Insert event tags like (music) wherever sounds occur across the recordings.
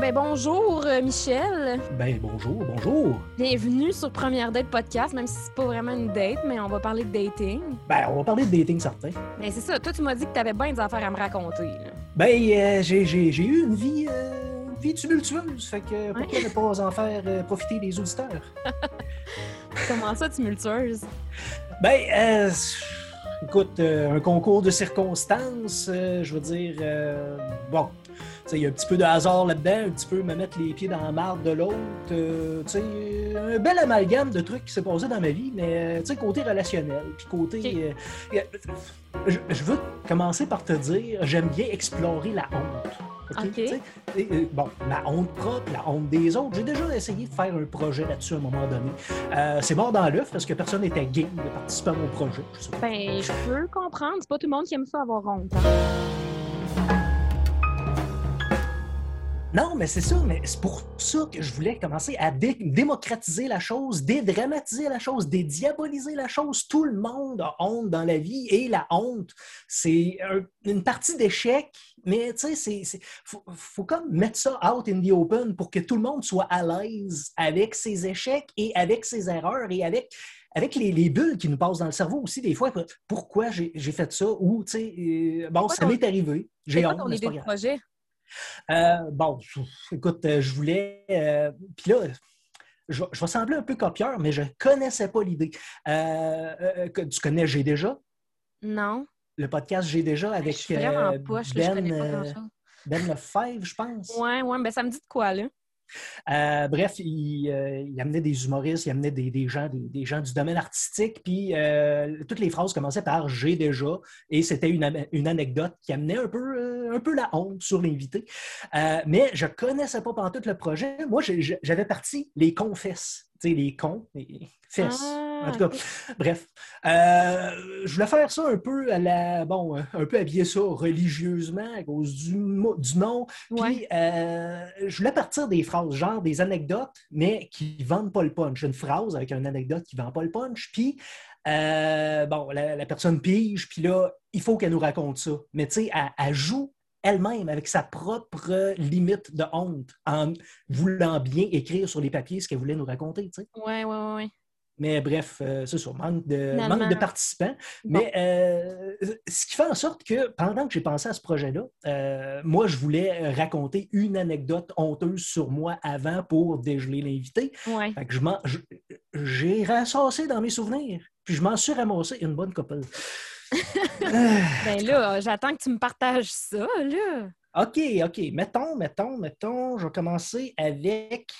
ben bonjour euh, Michel. Ben bonjour, bonjour. Bienvenue sur Première Date Podcast, même si c'est pas vraiment une date, mais on va parler de dating. Ben on va parler de dating certain. Ben c'est ça, toi tu m'as dit que t'avais bien des affaires à me raconter. là. Ben euh, j'ai, j'ai- j'ai eu une vie, euh, une vie tumultueuse, fait que pourquoi ne pas en faire euh, profiter les auditeurs? (laughs) Comment ça, tumultueuse? Ben euh, écoute, euh, un concours de circonstances, euh, je veux dire, euh, bon, il y a un petit peu de hasard là-dedans, un petit peu me mettre les pieds dans la marde de l'autre, euh, un bel amalgame de trucs qui s'est passé dans ma vie, mais euh, côté relationnel, puis côté... Euh, je, je veux commencer par te dire, j'aime bien explorer la honte. Ok? Tu sais, et, euh, bon, ma honte propre, la honte des autres. J'ai déjà essayé de faire un projet là-dessus à un moment donné. Euh, c'est mort dans l'œuf parce que personne n'était game de participer à mon projet. Je. Ben, je peux comprendre, c'est pas tout le monde qui aime ça avoir honte. hein. Non, mais c'est ça, mais c'est pour ça que je voulais commencer à dé- démocratiser la chose, dédramatiser la chose, dédiaboliser la chose. Tout le monde a honte dans la vie et la honte, c'est un- une partie d'échec, mais tu sais, c'est- faut, faut comme mettre ça out in the open pour que tout le monde soit à l'aise avec ses échecs et avec ses erreurs et avec avec les, les bulles qui nous passent dans le cerveau aussi, des fois, pourquoi j'ai, fait ça ou, tu sais, euh, bon, ça m'est arrivé, j'ai honte, ton mais c'est idée Euh, bon, écoute, euh, je voulais. euh, Puis là, je, vais- je vais sembler un peu copieur, mais je ne connaissais pas l'idée. Euh, tu connais J'ai déjà, Non. le podcast J'ai déjà avec je suis vraiment poche, là, je Ben, connais pas grand-chose. ben Lefebvre, je pense. Ouais, ouais, ben ça me dit de quoi, là? Euh, bref, il, euh, il amenait des humoristes, il amenait des, gens, des, gens du domaine artistique, puis euh, toutes les phrases commençaient par j'ai déjà, et c'était une, anecdote qui amenait un peu, la honte sur l'invité. Mais je connaissais pas pendant tout le projet. Moi, j'avais parti les confesses, tu les cons, fesses. Ah, En tout cas, bref. Euh, je voulais faire ça un peu à la. Bon, un peu habiller ça religieusement à cause du, du nom. Puis, Ouais. euh, je voulais partir des phrases, genre des anecdotes, mais qui ne vendent pas le punch. Une phrase avec une anecdote qui ne vend pas le punch. Puis, euh, bon, la, la personne pige, puis là, il faut qu'elle nous raconte ça. Mais tu sais, elle, elle joue elle-même avec sa propre limite de honte en voulant bien écrire sur les papiers ce qu'elle voulait nous raconter, tu sais. Ouais, ouais, ouais, ouais. Mais bref, euh, c'est ça, manque de, manque de participants. Bon. Mais euh, ce qui fait en sorte que pendant que j'ai pensé à ce projet-là, euh, moi, je voulais raconter une anecdote honteuse sur moi avant pour dégeler l'invité. Ouais. Fait que je m'en- je- j'ai ressassé dans mes souvenirs, puis je m'en suis ramassé une bonne couple. (laughs) Euh, Ben là, j'attends que tu me partages ça, là. OK, OK. Mettons, mettons, mettons, je vais commencer avec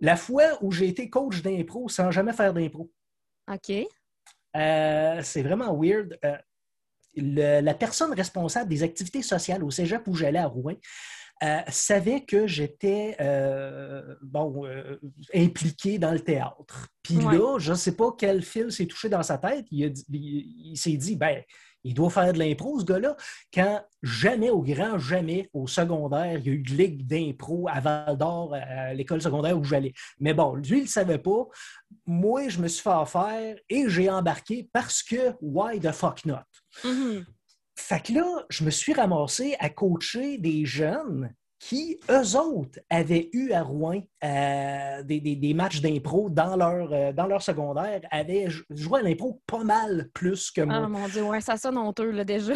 la fois où j'ai été coach d'impro sans jamais faire d'impro. OK. Euh, c'est vraiment weird. Euh, le- la personne responsable des activités sociales au cégep où j'allais à Rouen euh, savait que j'étais euh, bon, euh, impliqué dans le théâtre. Puis Ouais. là, je ne sais pas quel fil s'est touché dans sa tête. Il, s'est dit, ben, il doit faire de l'impro, ce gars-là. Quand jamais, au grand jamais, au secondaire, il y a eu de ligue d'impro à Val d'Or, à l'école secondaire où j'allais. Mais bon, lui, il ne le savait pas. Moi, je me suis fait affaire et j'ai embarqué parce que why the fuck not? Mhm. Fait que là, je me suis ramassé à coacher des jeunes qui, eux autres, avaient eu à Rouen euh, des, des- des matchs d'impro dans leur, euh, dans leur secondaire, avaient jou- joué à l'impro pas mal plus que moi. Ah mon Dieu, ouais, ça sonne honteux, là, déjà.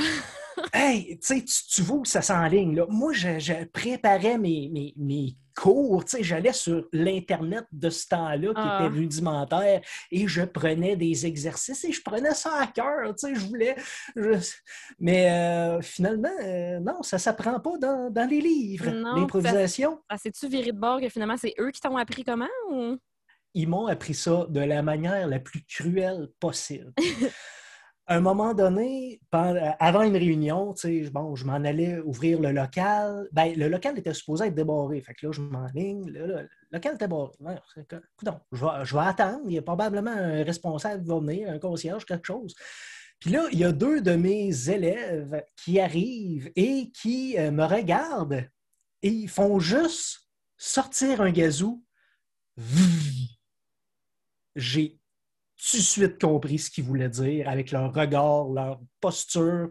Hey, tu sais, tu tu vois où ça s'enligne. là. Moi, je, je préparais mes, mes, mes cours. J'allais sur l'Internet de ce temps-là qui Ah. était rudimentaire et je prenais des exercices et je prenais ça à cœur. Je voulais. je- Mais euh, finalement, euh, non, ça ne s'apprend pas dans, dans les livres. L'improvisation, Ah, C'est-tu viré de bord que finalement, c'est eux qui t'ont appris comment ou... ils m'ont appris ça de la manière la plus cruelle possible. (laughs) À un moment donné, pendant- avant une réunion, bon, je m'en allais ouvrir le local. Ben, le local était supposé être débarré. Fait que là, je m'enligne. Là, le local était barré. Je vais, je vais attendre. Il y a probablement un responsable qui va venir, un concierge, quelque chose. Puis là, il y a deux de mes élèves qui arrivent et qui euh, me regardent et ils font juste sortir un gazou. J'ai tout de suite compris ce qu'ils voulaient dire avec leur regard, leur posture.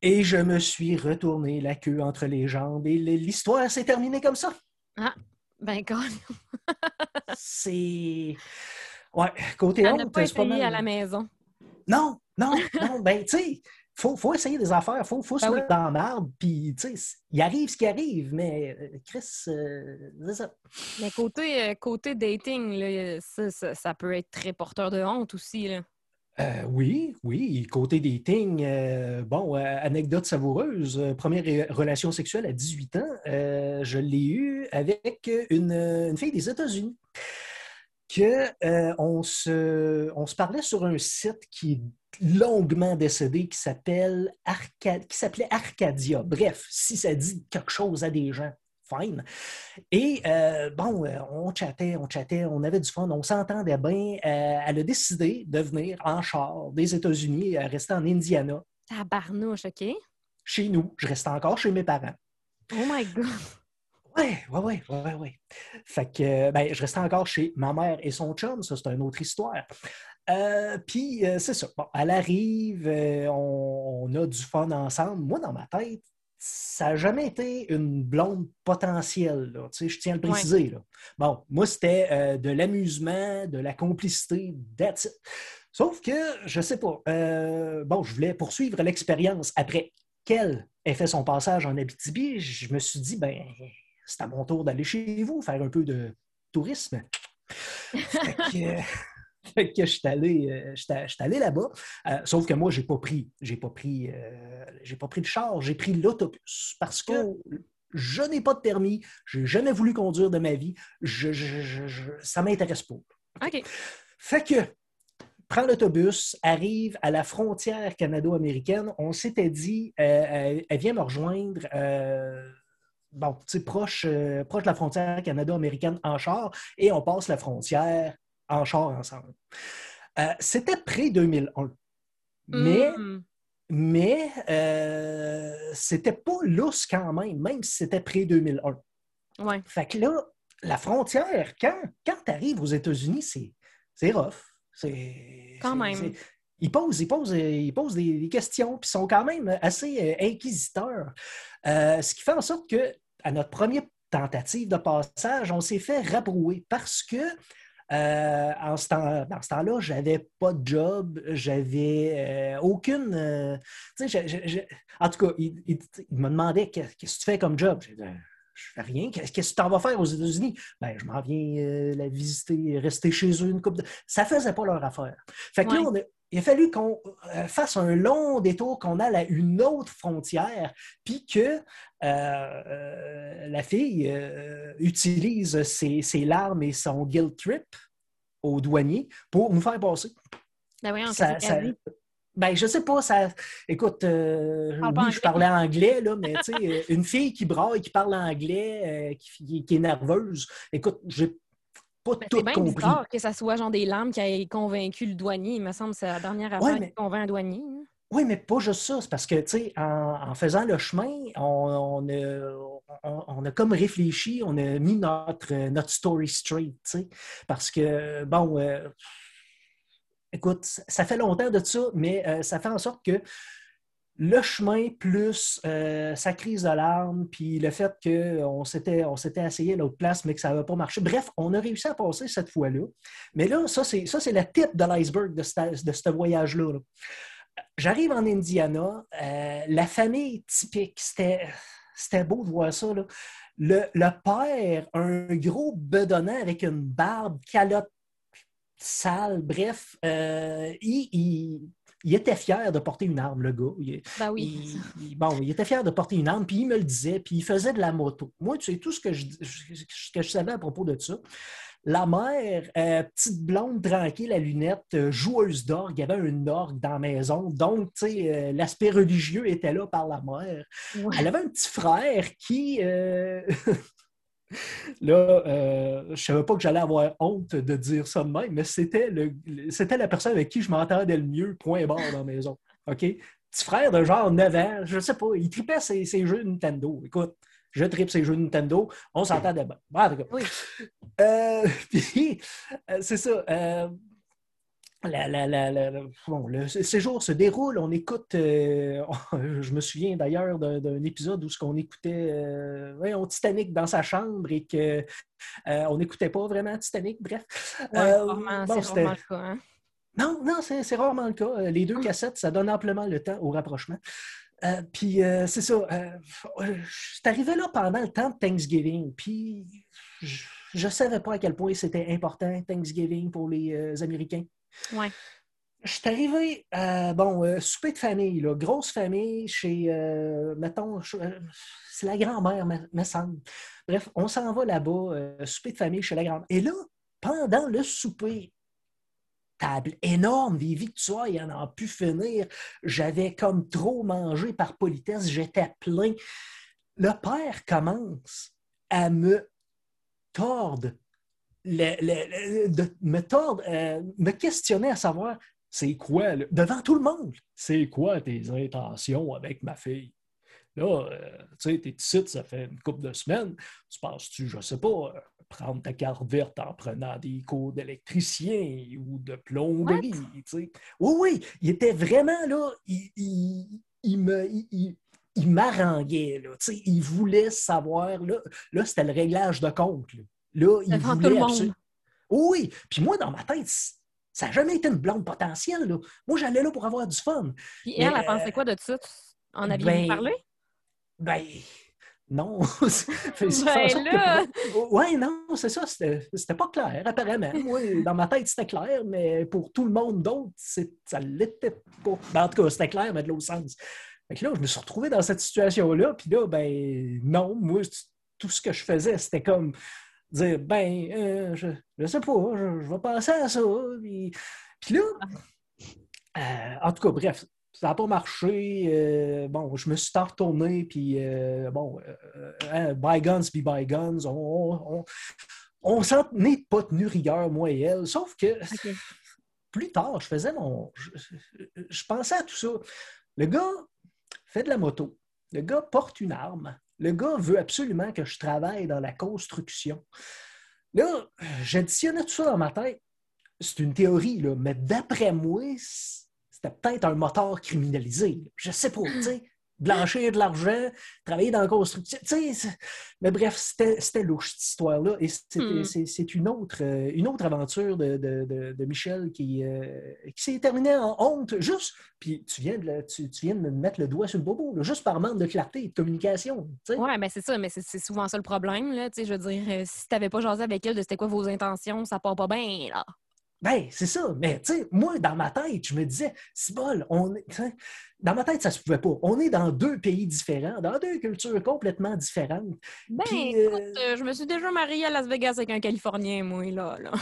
Et je me suis retourné la queue entre les jambes et l'histoire s'est terminée comme ça. Ah, ben (laughs) quand C'est... Ouais, côté honte, c'est pas mal... à la maison. Non, non, non, ben tu sais, faut, faut essayer des affaires, il faut, faut se ben mettre dans marbre, puis tu sais, il arrive ce qui arrive, mais euh, Chris, euh, c'est ça. Mais côté, euh, côté dating, là, ça, ça, peut être très porteur de honte aussi. Là. oui, oui. Côté dating, bon, anecdote savoureuse. première relation sexuelle à 18 ans, je l'ai eue avec une, une, fille des États-Unis. Que, on, se, on se parlait sur un site qui longuement décédé qui s'appelle qui s'appelait Arcadia. Bref, si ça dit quelque chose à des gens, fine. Et euh, bon, euh, on chattait, on chattait, on avait du fun, on s'entendait bien. Euh, elle a décidé de venir en char des États-Unis, rester en Indiana. Tabarnouche, OK? Chez nous. Je restais encore chez mes parents. Oh my God! Ouais, ouais, ouais, ouais, ouais. Fait que, ben, je restais encore chez ma mère et son chum, ça, c'est une autre histoire. Euh, puis, euh, c'est ça. Bon, elle arrive, euh, on, a du fun ensemble. Moi, dans ma tête, ça n'a jamais été une blonde potentielle. Là. Tu sais, je tiens à le préciser. Là. Bon, moi, c'était de l'amusement, de la complicité, that's it. Sauf que, je sais pas, bon, je voulais poursuivre l'expérience. Après qu'elle ait fait son passage en Abitibi, je me suis dit, ben, c'est à mon tour d'aller chez vous, faire un peu de tourisme. fait que, (laughs) fait que je suis allé, euh, allé là-bas. Euh, sauf que moi, je n'ai pas pris, j'ai pas pris, euh, j'ai pas pris le char, j'ai pris l'autobus parce que oh. je n'ai pas de permis, je n'ai jamais voulu conduire de ma vie, je, ça ne m'intéresse pas. OK. Fait que prends l'autobus, arrive à la frontière canado-américaine. On s'était dit, elle vient me rejoindre bon, proche, proche de la frontière canado-américaine en char et on passe la frontière en char ensemble. Euh, c'était pré-2001. Mais, hmm. mais euh, c'était pas lousse quand même, même si c'était pré-2001. Ouais. Fait que là, la frontière, quand, quand tu arrives aux États-Unis, c'est rough. C'est, quand même. Ils posent, ils posent, ils posent des, questions, puis sont quand même assez euh, inquisiteurs. ce qui fait en sorte que, à notre première tentative de passage, on s'est fait rabrouer parce que euh, en ce temps, dans ce temps-là, je n'avais pas de job, j'avais euh, aucune. Euh, en tout cas, il, me demandait qu'est-ce que tu fais comme job? Je ne fais rien. Qu'est-ce que tu t'en vas faire aux États-Unis? Ben, je m'en viens la visiter, rester chez eux une couple de. Ça ne faisait pas leur affaire. Fait que là, il a fallu qu'on fasse un long détour, qu'on aille à une autre frontière, puis que la fille utilise ses, larmes et son guilt trip au douanier pour nous faire passer. Ben oui, ça, ça, ben, je sais pas, ça. Écoute, euh, oui, je parlais anglais, là, mais tu sais, euh, une fille qui braille, qui parle anglais, euh, qui, qui, est nerveuse, écoute, j'ai pas ben, tout compris. C'est bizarre que ça soit genre des larmes qui a convaincu le douanier. Il me semble que c'est la dernière affaire qui convainc un douanier. Hein. Oui, mais pas juste ça. C'est parce que, tu sais, en, faisant le chemin, on, a, comme réfléchi, on a mis notre, notre story straight, tu sais. Parce que, bon, euh, écoute, ça fait longtemps de ça, mais euh, ça fait en sorte que le chemin plus euh, sa crise de larmes, puis le fait qu'on s'était, on s'était essayé à l'autre place, mais que ça n'avait pas marché. Bref, on a réussi à passer cette fois-là. Mais là, ça, c'est, ça, c'est la tip de l'iceberg de ce voyage-là. là J'arrive en Indiana, euh, la famille typique, c'était beau de voir ça. Le, père, un gros bedonnant avec une barbe, calotte sale, bref, euh, il, était fier de porter une arme, le gars. Il, ben oui. bon, il était fier de porter une arme, puis il me le disait, puis il faisait de la moto. Moi, tu sais, tout ce que je, que je savais à propos de ça. La mère, euh, petite blonde tranquille à lunettes, euh, joueuse d'orgue, il y avait un orgue dans la maison. Donc, tu sais, euh, l'aspect religieux était là par la mère. Elle avait un petit frère qui. (laughs) Là, je ne savais pas que j'allais avoir honte de dire ça de même, mais c'était, le, c'était la personne avec qui je m'entendais le mieux, point barre dans la maison. OK? Petit frère de genre 9 ans, je ne sais pas, il tripait ses, ses jeux Nintendo. Écoute, je tripe ces jeux Nintendo, on s'entend de bon. oui. Euh, (laughs) puis, euh, c'est ça. Euh, le séjour se déroule, on écoute, euh, (laughs) je me souviens d'ailleurs d'un épisode où ce qu'on écoutait euh, on Titanic dans sa chambre et qu'on euh, n'écoutait pas vraiment Titanic, bref. c'est rarement le cas. Hein. Non, non, c'est rarement le cas. Les deux cassettes, ça donne amplement le temps au rapprochement. puis c'est ça, je suis arrivé là pendant le temps de Thanksgiving, puis je ne savais pas à quel point c'était important Thanksgiving pour les Américains. Ouais. Je suis arrivé, à, bon, euh, souper de famille, là, grosse famille chez, euh, mettons, euh, c'est la grand-mère, me, semble. Bref, on s'en va là-bas, souper de famille chez la grand-mère. Et là, pendant le souper, table énorme, des victoires, il y en a pu finir. J'avais comme trop mangé par politesse, j'étais plein. Le père commence à me tordre de me tordre, euh, me questionner à savoir c'est quoi, devant tout le monde, c'est quoi tes intentions avec ma fille? Là, euh, tu sais, t'es ici, ça fait une couple de semaines. Tu penses-tu, je sais pas, euh, prendre ta carte verte en prenant des cours d'électricien ou de plomberie, tu sais? Oui, oui, il était vraiment là, il, me. Il, il m'arranguait, là, tu sais, il voulait savoir, là, là c'était le réglage de compte, Là, il voulait tout le monde. Oui, puis moi, dans ma tête, ça n'a jamais été une blonde potentielle. Là. Moi, j'allais là pour avoir du fun. Puis elle, elle, pensait quoi de ça? En aviez-vous ben, parlé? Ben, non. (laughs) ben là... Oui, non, c'est ça. C'était pas clair, apparemment. Moi, dans ma tête, c'était clair, mais pour tout le monde d'autre, ça l'était pas. Ben, en tout cas, c'était clair, mais de l'autre sens. Fait que là, je me suis retrouvé dans cette situation-là, puis là, ben non, moi, tout ce que je faisais, c'était comme dire ben, euh, je, ne sais pas, je, vais penser à ça. Puis, là, euh, en tout cas, bref, ça n'a pas marché. Euh, bon, je me suis retourné, puis bon, hein, bygones be bygones. On, on, s'en est pas tenu rigueur, moi et elle. Sauf que plus tard, je faisais mon. je pensais à tout ça. Le gars fait de la moto. Le gars porte une arme. Le gars veut absolument que je travaille dans la construction. Là, j'additionnais tout ça dans ma tête. C'est une théorie, là, mais d'après moi, c'était peut-être un moteur criminalisé. Je sais pas, tu sais blanchir de l'argent, travailler dans la construction. Mais bref, c'était louche, cette histoire-là. Et c'est hmm. une, autre, euh, une autre aventure de, Michel qui, euh, qui s'est terminée en honte, juste. Puis tu viens, de, tu, viens de me mettre le doigt sur le bobo, juste par manque de clarté et de communication. Oui, mais c'est ça, mais c'est souvent ça le problème. Là, je veux dire, euh, si tu n'avais pas jasé avec elle de c'était quoi vos intentions, ça part pas bien. là. Ben, c'est ça. Mais, tu sais, moi, dans ma tête, je me disais, c'est bol, on est. Dans ma tête, ça se pouvait pas. On est dans deux pays différents, dans deux cultures complètement différentes. Ben, écoute, euh, euh, je me suis déjà mariée à Las Vegas avec un Californien, moi, là. là.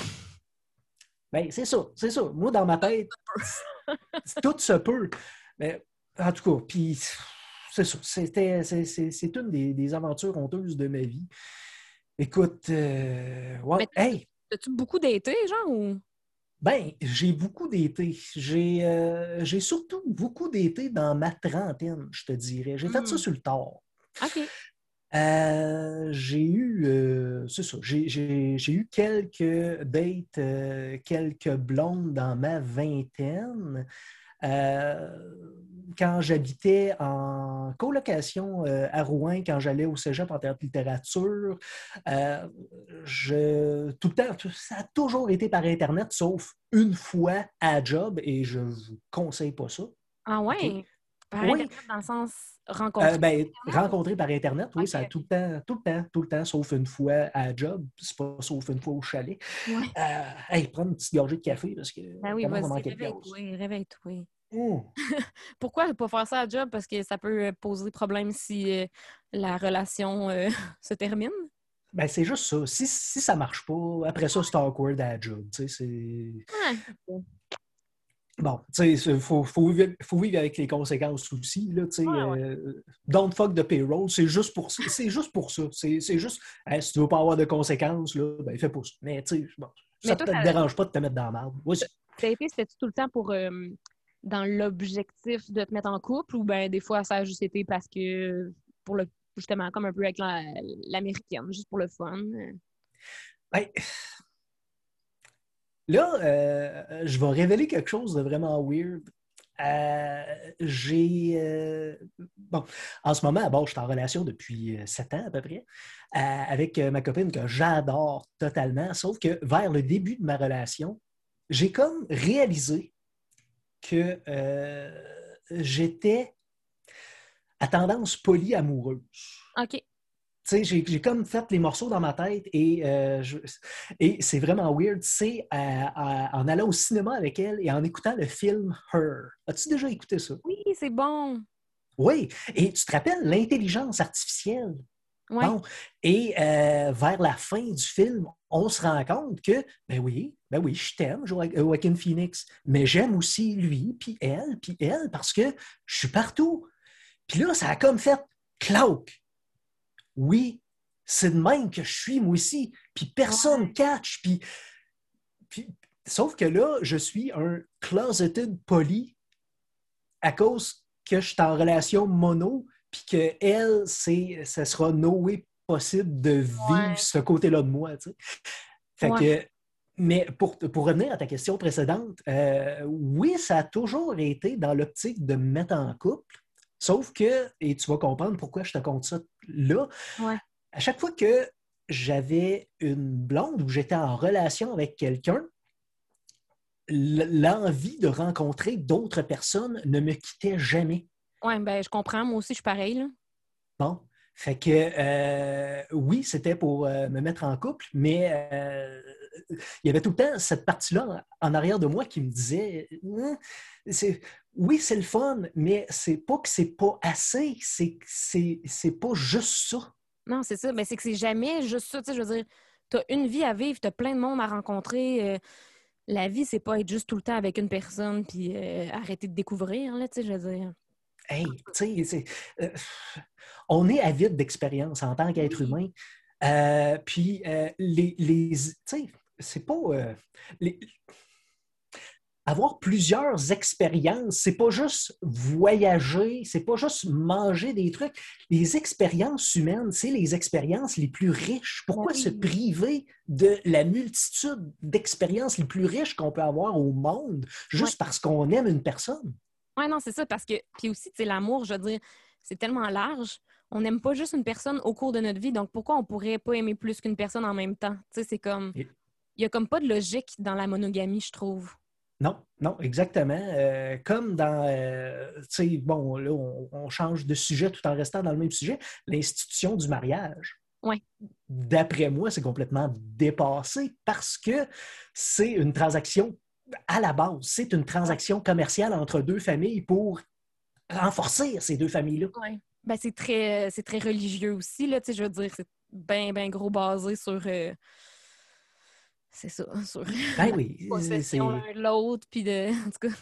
Ben, c'est ça, c'est ça. Moi, dans ma tête, tout se peut. Mais, en tout cas, puis, c'est ça. C'était, c'est, une des, aventures honteuses de ma vie. Écoute, euh, ouais, hey! As-tu beaucoup d'été, genre, ou... Ben, j'ai beaucoup d'été. Euh, j'ai surtout beaucoup d'été dans ma trentaine, je te dirais. J'ai fait ça hmm. sur le tard. OK. Euh, j'ai eu, euh, c'est ça, j'ai eu quelques dates, quelques blondes dans ma vingtaine. Euh, quand j'habitais en colocation euh, à Rouen, quand j'allais au cégep en théâtre littérature, euh, je, tout le temps, ça a toujours été par Internet, sauf une fois à job, et je ne vous conseille pas ça. Ah ouais? Par Internet, dans le sens rencontrer? ben, rencontrer par Internet, oui, ça a tout le temps, tout le temps, tout le temps, sauf une fois à job, c'est pas sauf une fois au chalet. Ouais. hey, prendre une petite gorgée de café parce que ben oui, réveille-toi, réveille-toi. Oh. (laughs) Pourquoi ne pas faire ça à job? Parce que ça peut euh, poser problème si euh, la relation euh, (laughs) se termine? Ben, c'est juste ça. Si, si ça marche pas, après ça, c'est awkward à job. C'est... Bon, tu sais, il faut, faut, vivre avec les conséquences aussi. Là, don't fuck the payroll, c'est juste pour ça. C'est juste pour ça. C'est, juste, si tu veux pas avoir de conséquences, là, ben, fais pas ça. Mais tu sais, bon, ça ne te dérange pas de te mettre dans la merde. Oui, ça a été, c'était tout le temps pour dans l'objectif de te mettre en couple ou ben des fois ça a juste été parce que pour le justement comme un peu avec l'américaine, juste pour le fun? Ben, là, euh, je vais révéler quelque chose de vraiment weird. Euh, j'ai. bon, en ce moment, bon, je suis en relation depuis sept ans à peu près avec ma copine que j'adore totalement, sauf que vers le début de ma relation, j'ai comme réalisé que j'étais à tendance polyamoureuse. OK j'ai comme fait les morceaux dans ma tête et, euh, et c'est vraiment weird. C'est en allant au cinéma avec elle et en écoutant le film Her. As-tu déjà écouté ça? Oui, c'est bon. Oui, et tu te rappelles l'intelligence artificielle? Oui. Bon. Et euh, vers la fin du film, on se rend compte que, ben oui, ben oui, je t'aime, Joaquin Phoenix, mais j'aime aussi lui, puis elle, puis elle, parce que je suis partout. Puis là, ça a comme fait cloak oui, c'est de même que je suis moi aussi. Puis personne ne catch. Puis, sauf que là, je suis un closeted poly à cause que je suis en relation mono, puis que elle, c'est, ce sera no way possible de vivre ce côté-là de moi. Fait que, mais pour, pour, revenir à ta question précédente, euh, oui, ça a toujours été dans l'optique de me mettre en couple. Sauf que, et tu vas comprendre pourquoi je te compte ça là, à chaque fois que j'avais une blonde ou j'étais en relation avec quelqu'un, l'envie de rencontrer d'autres personnes ne me quittait jamais. Oui, ben je comprends. Moi aussi, je suis pareil. Là. Bon. Fait que euh, oui, c'était pour euh, me mettre en couple, mais euh, il y avait tout le temps cette partie-là en arrière de moi qui me disait hein, oui, c'est le fun, mais c'est pas que c'est pas assez, c'est c'est pas juste ça. Non, c'est ça, mais c'est que c'est jamais juste ça. je veux dire, tu as une vie à vivre, tu as plein de monde à rencontrer. la vie, c'est pas être juste tout le temps avec une personne puis arrêter de découvrir, là, je veux dire. Hey, tu sais, on est avide d'expérience en tant qu'être humain. Euh, puis, euh, les, tu sais, c'est pas. Euh, avoir plusieurs expériences, c'est pas juste voyager, c'est pas juste manger des trucs. Les expériences humaines, c'est les expériences les plus riches. Pourquoi se priver de la multitude d'expériences les plus riches qu'on peut avoir au monde juste parce qu'on aime une personne? Oui, non, c'est ça, parce que, puis aussi, c'est l'amour, je veux dire, c'est tellement large. On n'aime pas juste une personne au cours de notre vie, donc pourquoi on pourrait pas aimer plus qu'une personne en même temps? Tu sais, c'est comme. Il n'y a comme pas de logique dans la monogamie, je trouve. Non, non, exactement. Euh, comme dans, euh, tu sais, bon, là, on, change de sujet tout en restant dans le même sujet, l'institution du mariage. Oui. D'après moi, c'est complètement dépassé parce que c'est une transaction à la base, c'est une transaction commerciale entre deux familles pour renforcer ces deux familles-là. Oui. Ben, c'est très, très religieux aussi, là, je veux dire, c'est bien, bien gros basé sur. Euh, c'est ça, (laughs) sur ben oui, de l'autre, puis de. (laughs) En tout cas.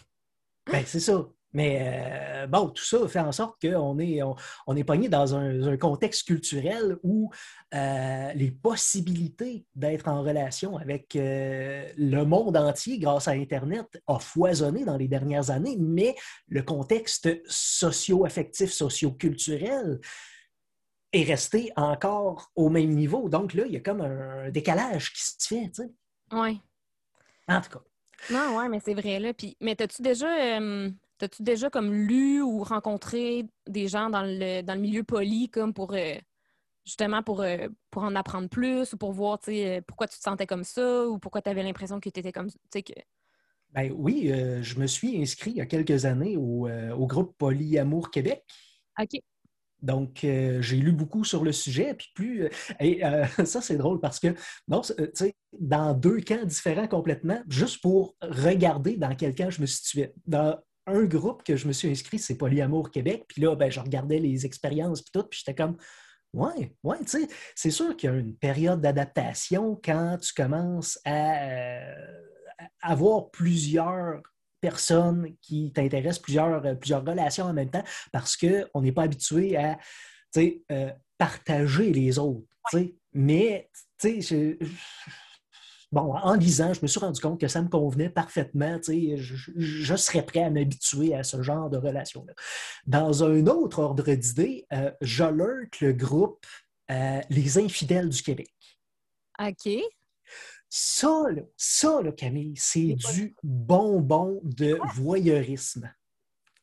Ben, c'est ça. Mais euh, bon, tout ça fait en sorte qu'on est, on, est pogné dans un, contexte culturel où euh, les possibilités d'être en relation avec euh, le monde entier grâce à Internet a foisonné dans les dernières années, mais le contexte socio-affectif, socio-culturel est resté encore au même niveau. Donc là, il y a comme un décalage qui se fait, tu sais. Oui. En tout cas. Non, oui, mais c'est vrai, là. Puis, mais as-tu déjà T'as-tu déjà comme lu ou rencontré des gens dans le, dans le milieu poli comme pour euh, justement pour, euh, pour en apprendre plus ou pour voir euh, pourquoi tu te sentais comme ça ou pourquoi tu avais l'impression que tu étais comme que... Ben oui, je me suis inscrit il y a quelques années au, au groupe Polyamour Québec. OK. Donc, j'ai lu beaucoup sur le sujet, puis plus. et (laughs) ça, c'est drôle parce que, non, tu sais, dans deux camps différents complètement, juste pour regarder dans quel camp je me situais. Dans un groupe que je me suis inscrit, c'est Polyamour Québec. Puis là, ben, je regardais les expériences puis tout, puis j'étais comme Ouais, ouais, tu sais, c'est sûr qu'il y a une période d'adaptation quand tu commences à, euh, avoir plusieurs personnes qui t'intéressent, plusieurs, euh, plusieurs relations en même temps, parce qu'on n'est pas habitué à euh, partager les autres. Mais tu sais, bon, en lisant, je me suis rendu compte que ça me convenait parfaitement. Je, je, serais prêt à m'habituer à ce genre de relation-là. Dans un autre ordre d'idée, euh, j'alerte le groupe euh, Les Infidèles du Québec. OK. Ça, là, ça, là, Camille, c'est du bonbon de voyeurisme.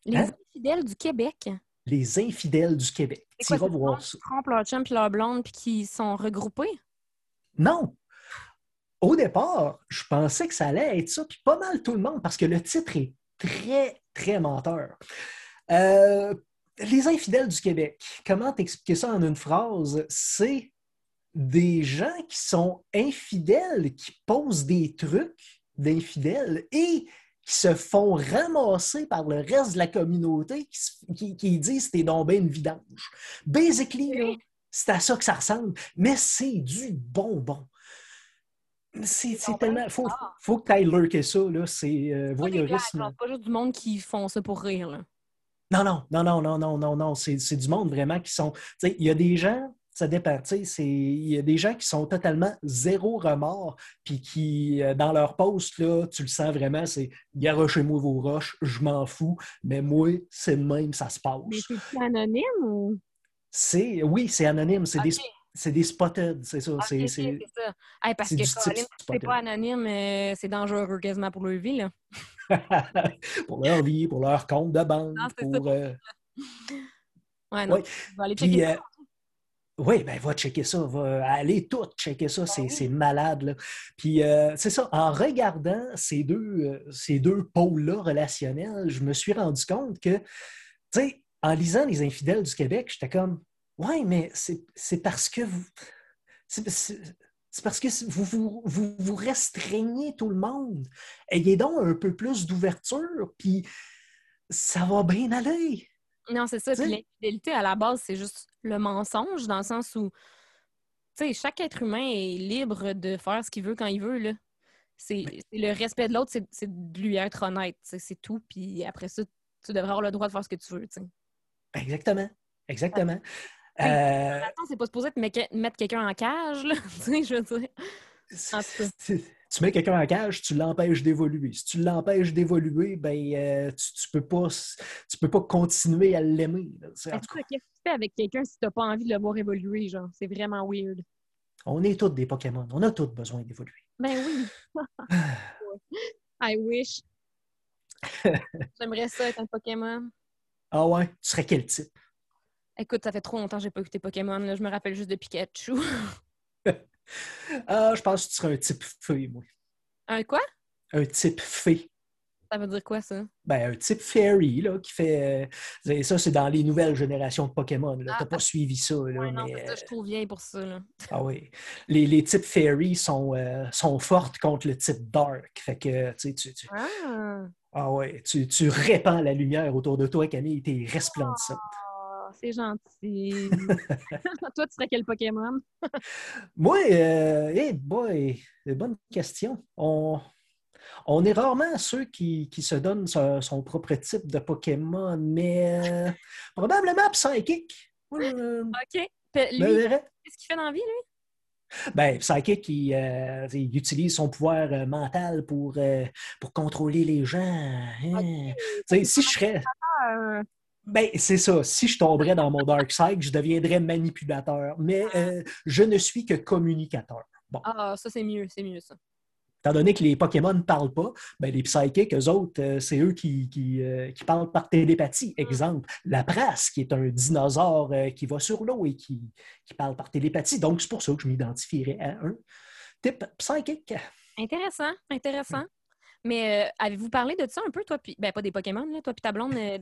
Les Hein? infidèles du Québec. Les infidèles du Québec. Tu voir ça. qui trompent leur chum puis leur blonde puis qui sont regroupés? Non! Au départ, je pensais que ça allait être ça, puis pas mal tout le monde, parce que le titre est très, très menteur. Euh, les infidèles du Québec, comment t'expliquer ça en une phrase? C'est des gens qui sont infidèles, qui posent des trucs d'infidèles et qui se font ramasser par le reste de la communauté qui, qui- qui disent t'es donc ben une vidange. Basically, c'est à ça que ça ressemble, mais c'est du bonbon. C'est c'est tellement. Faut, faut que tu ailles lurker ça, là. C'est euh, voyeurisme. genre, pas juste du monde qui font ça pour rire. Là. Non, non, non, non, non, non, non, non. C'est c'est du monde vraiment qui sont. Tu sais, il y a des gens, ça dépend. tu sais, c'est- Il y a des gens qui sont totalement zéro remords, puis qui, euh, dans leur poste, là, tu le sens vraiment, c'est garochez-moi vos roches, je m'en fous, mais moi, c'est de même, ça se passe. Mais c'est anonyme ou? C'est, oui, c'est anonyme, c'est des, Ok. C'est des spotted, c'est ça. Ok, c'est, ça. Hey, parce que Colin, c'est pas anonyme, euh, c'est dangereux quasiment pour leur vie. Là. (laughs) pour leur vie, pour leur compte de banque, Non, pour. euh, Ouais, non. Ouais. Je vais aller Puis, checker euh, ça. oui, ben va checker ça, va aller tout checker ça, c'est c'est malade. Là. Puis euh, c'est ça, en regardant ces deux, euh, ces deux pôles-là relationnels, je me suis rendu compte que, tu sais, en lisant Les infidèles du Québec, j'étais comme, ouais, mais c'est parce que vous. c'est- parce que vous vous, vous vous restreignez tout le monde. Ayez donc un peu plus d'ouverture, puis ça va bien aller. Non, c'est ça. Puis l'infidélité, à la base, c'est juste le mensonge, dans le sens où, tu sais, chaque être humain est libre de faire ce qu'il veut quand il veut, là. C'est c'est le respect de l'autre, c'est de lui être honnête, c'est tout. Puis après ça, tu devrais avoir le droit de faire ce que tu veux, tu sais. Exactement. Exactement. Oui. Euh, Attends, c'est pas supposé te mettre mettre quelqu'un en cage, là. (laughs) tu sais, je veux dire. En tu mets quelqu'un en cage, tu l'empêches d'évoluer. Si tu l'empêches d'évoluer, ben, euh, tu, tu peux pas, tu peux pas continuer à l'aimer. là. C'est- en En tout tout cas, cas, qu'est-ce que tu fais avec quelqu'un si t'as pas envie de le voir évoluer, genre? C'est vraiment weird. on est tous des Pokémon. On a tous besoin d'évoluer. Ben oui. (sighs) I wish. (laughs) J'aimerais ça être un Pokémon. Ah ouais? Tu serais quel type? Écoute, ça fait trop longtemps que j'ai pas écouté Pokémon. Là. Je me rappelle juste de Pikachu. (laughs) Ah, je pense que tu serais un type fée, moi. un quoi? Un type fée. Ça veut dire quoi, ça? Ben, un type fairy, là, qui fait. euh, ça, c'est dans les nouvelles générations de Pokémon. là. Ah, T'as pas suivi ça, là, Ouais, non, mais. ça, je suis trop vieille pour ça. Là. (laughs) Ah oui. Les, les types fairy sont, euh, sont fortes contre le type dark. Fait que, tu sais, tu, tu- Ah, ah ouais, tu, tu répands la lumière autour de toi, Camille, t'es resplendissante. C'est gentil. (laughs) (laughs) Toi, tu serais quel Pokémon? (laughs) Moi, euh, hey boy, bonne question. On, on est rarement ceux qui, qui se donnent son, son propre type de Pokémon, mais euh, probablement Psychic. OK. Lui, qu'est-ce qu'il fait dans la vie, lui? Ben, Psychic, il, euh, il utilise son pouvoir euh, mental pour, euh, pour contrôler les gens. hein. Si je serais. Ben, c'est ça. Si je tomberais dans mon dark side, je deviendrais manipulateur. Mais euh, je ne suis que communicateur. Bon, Ah, ça, c'est mieux. C'est mieux, ça. étant donné que les Pokémon ne parlent pas, ben, les psychics, eux autres, euh, c'est eux qui, qui, euh, qui parlent par télépathie. Exemple, la prasse, qui est un dinosaure qui va sur l'eau et qui, qui parle par télépathie. Donc, c'est pour ça que je m'identifierais à un type psychic. Intéressant, intéressant. Mais euh, avez-vous parlé de ça un peu, toi, puis ben pas des Pokémon, là, toi puis ta blonde, euh,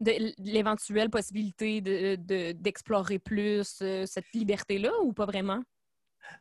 de, (laughs) l'éventuelle possibilité de, de- d'explorer plus euh, cette liberté-là ou pas vraiment?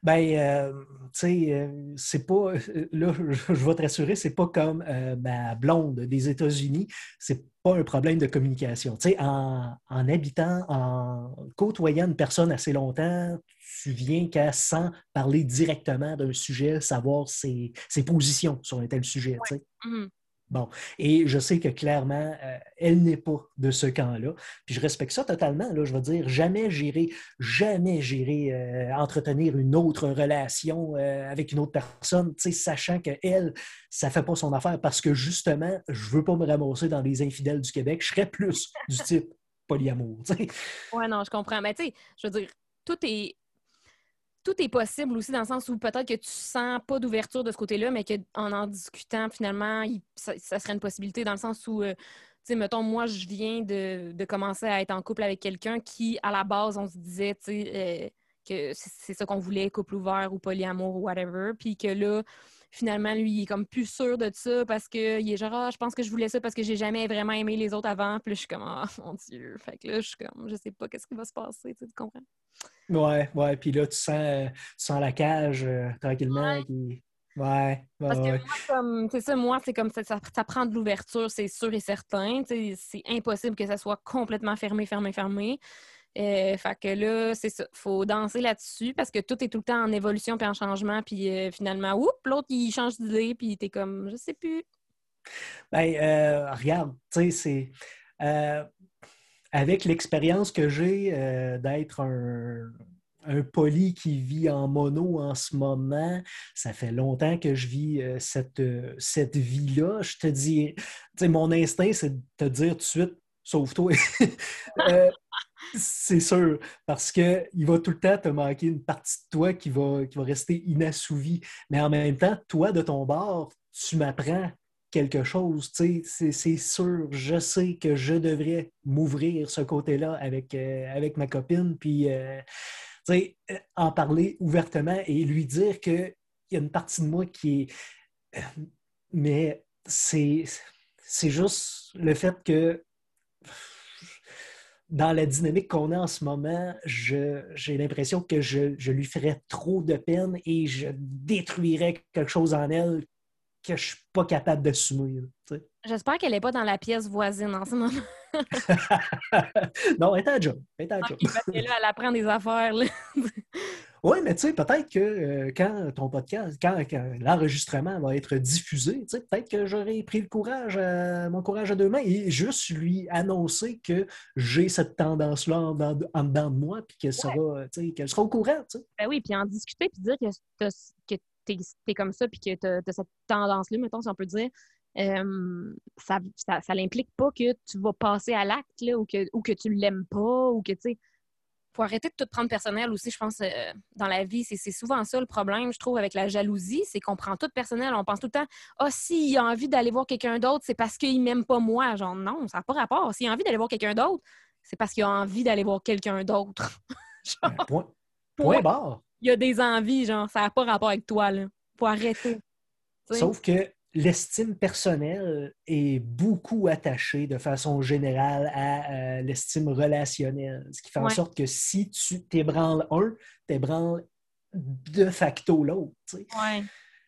Ben, tu sais, c'est pas. Là, je, vais te rassurer, c'est pas comme ma blonde des États-Unis. C'est pas un problème de communication. Tu sais, en, en habitant, en côtoyant une personne assez longtemps, tu viens qu'à sans parler directement d'un sujet, savoir ses, ses positions sur un tel sujet. Mhm. Bon, et je sais que clairement, euh, elle n'est pas de ce camp-là. Puis je respecte ça totalement. Là, je veux dire, jamais j'irai, jamais j'irai euh, entretenir une autre relation euh, avec une autre personne, sachant que elle, ça fait pas son affaire parce que justement, je veux pas me ramasser dans les infidèles du Québec. Je serais plus du type polyamour. Ouais, non, je comprends. Mais tu sais, je veux dire, tout est. tout est possible aussi dans le sens où peut-être que tu sens pas d'ouverture de ce côté-là, mais qu'en en discutant, finalement, ça, serait une possibilité dans le sens où, euh, tu sais, mettons, moi, je viens de, commencer à être en couple avec quelqu'un qui, à la base, on se disait, tu sais, euh, que c'est ça qu'on voulait, couple ouvert ou polyamour ou whatever, puis que là, finalement, lui, il est comme plus sûr de ça parce qu'il est genre, ah, je pense que je voulais ça parce que j'ai jamais vraiment aimé les autres avant. Puis là, je suis comme, ah, mon Dieu. Fait que là, je suis comme, je sais pas qu'est-ce qui va se passer, tu, comprends? Ouais, ouais. Puis là, tu sens, la cage euh, tranquillement. Ouais. Ouais, Parce que moi, comme, c'est ça, moi, c'est comme ça, ça, prend de l'ouverture, c'est sûr et certain. C'est impossible que ça soit complètement fermé, fermé, fermé. Euh, fait que là, c'est ça. faut danser là-dessus parce que tout est tout le temps en évolution puis en changement. Puis euh, finalement, oups, l'autre, il change d'idée puis t'es comme, je sais plus. Ben, euh, regarde, tu sais, c'est. avec l'expérience que j'ai d'être un, un poli qui vit en mono en ce moment. Ça fait longtemps que je vis cette, cette vie-là. Je te dis, mon instinct, c'est de te dire tout de suite, sauve-toi. (laughs) C'est sûr, parce qu'il va tout le temps te manquer une partie de toi qui va, qui va rester inassouvie. Mais en même temps, toi, de ton bord, tu m'apprends quelque chose. C'est sûr, je sais que je devrais m'ouvrir ce côté-là avec, euh, avec ma copine, puis euh, euh, en parler ouvertement et lui dire qu'il y a une partie de moi qui est. Mais c'est juste le fait que dans la dynamique qu'on a en ce moment, j'ai l'impression que je, lui ferais trop de peine et je détruirais quelque chose en elle que je ne suis pas capable d'assumer. J'espère qu'elle n'est pas dans la pièce voisine en ce moment. (laughs) non, elle est à job. Elle est à job. parce que là, elle apprend des affaires. (laughs) Oui, mais tu sais, peut-être que euh, quand ton podcast, quand, l'enregistrement va être diffusé, tu sais, peut-être que j'aurai pris le courage, mon courage à deux mains et juste lui annoncer que j'ai cette tendance-là en, dedans de moi, puis qu'elle sera, qu'elle sera au courant. Ben oui, puis en discuter, puis dire que, tu es, comme ça, puis que tu as, cette tendance-là, mettons, si on peut dire. ça, ça, ça l'implique pas que tu vas passer à l'acte ou que, ou que tu l'aimes pas ou que tu sais faut arrêter de tout prendre personnel aussi, je pense, euh, dans la vie. C'est souvent ça le problème, je trouve, avec la jalousie, c'est qu'on prend tout personnel. On pense tout le temps, ah, oh, s'il a envie d'aller voir quelqu'un d'autre, c'est parce qu'il m'aime pas moi. Genre, non, ça n'a pas rapport. S'il a envie d'aller voir quelqu'un d'autre, c'est parce qu'il a envie d'aller voir quelqu'un d'autre. (laughs) Ben, point, point barre. Il y a des envies, genre, ça n'a pas rapport avec toi, là. Faut arrêter. Sauf que l'estime personnelle est beaucoup attachée de façon générale à euh, l'estime relationnelle. Ce qui fait en sorte que si tu t'ébranles un, t'ébranles de facto l'autre. Ouais.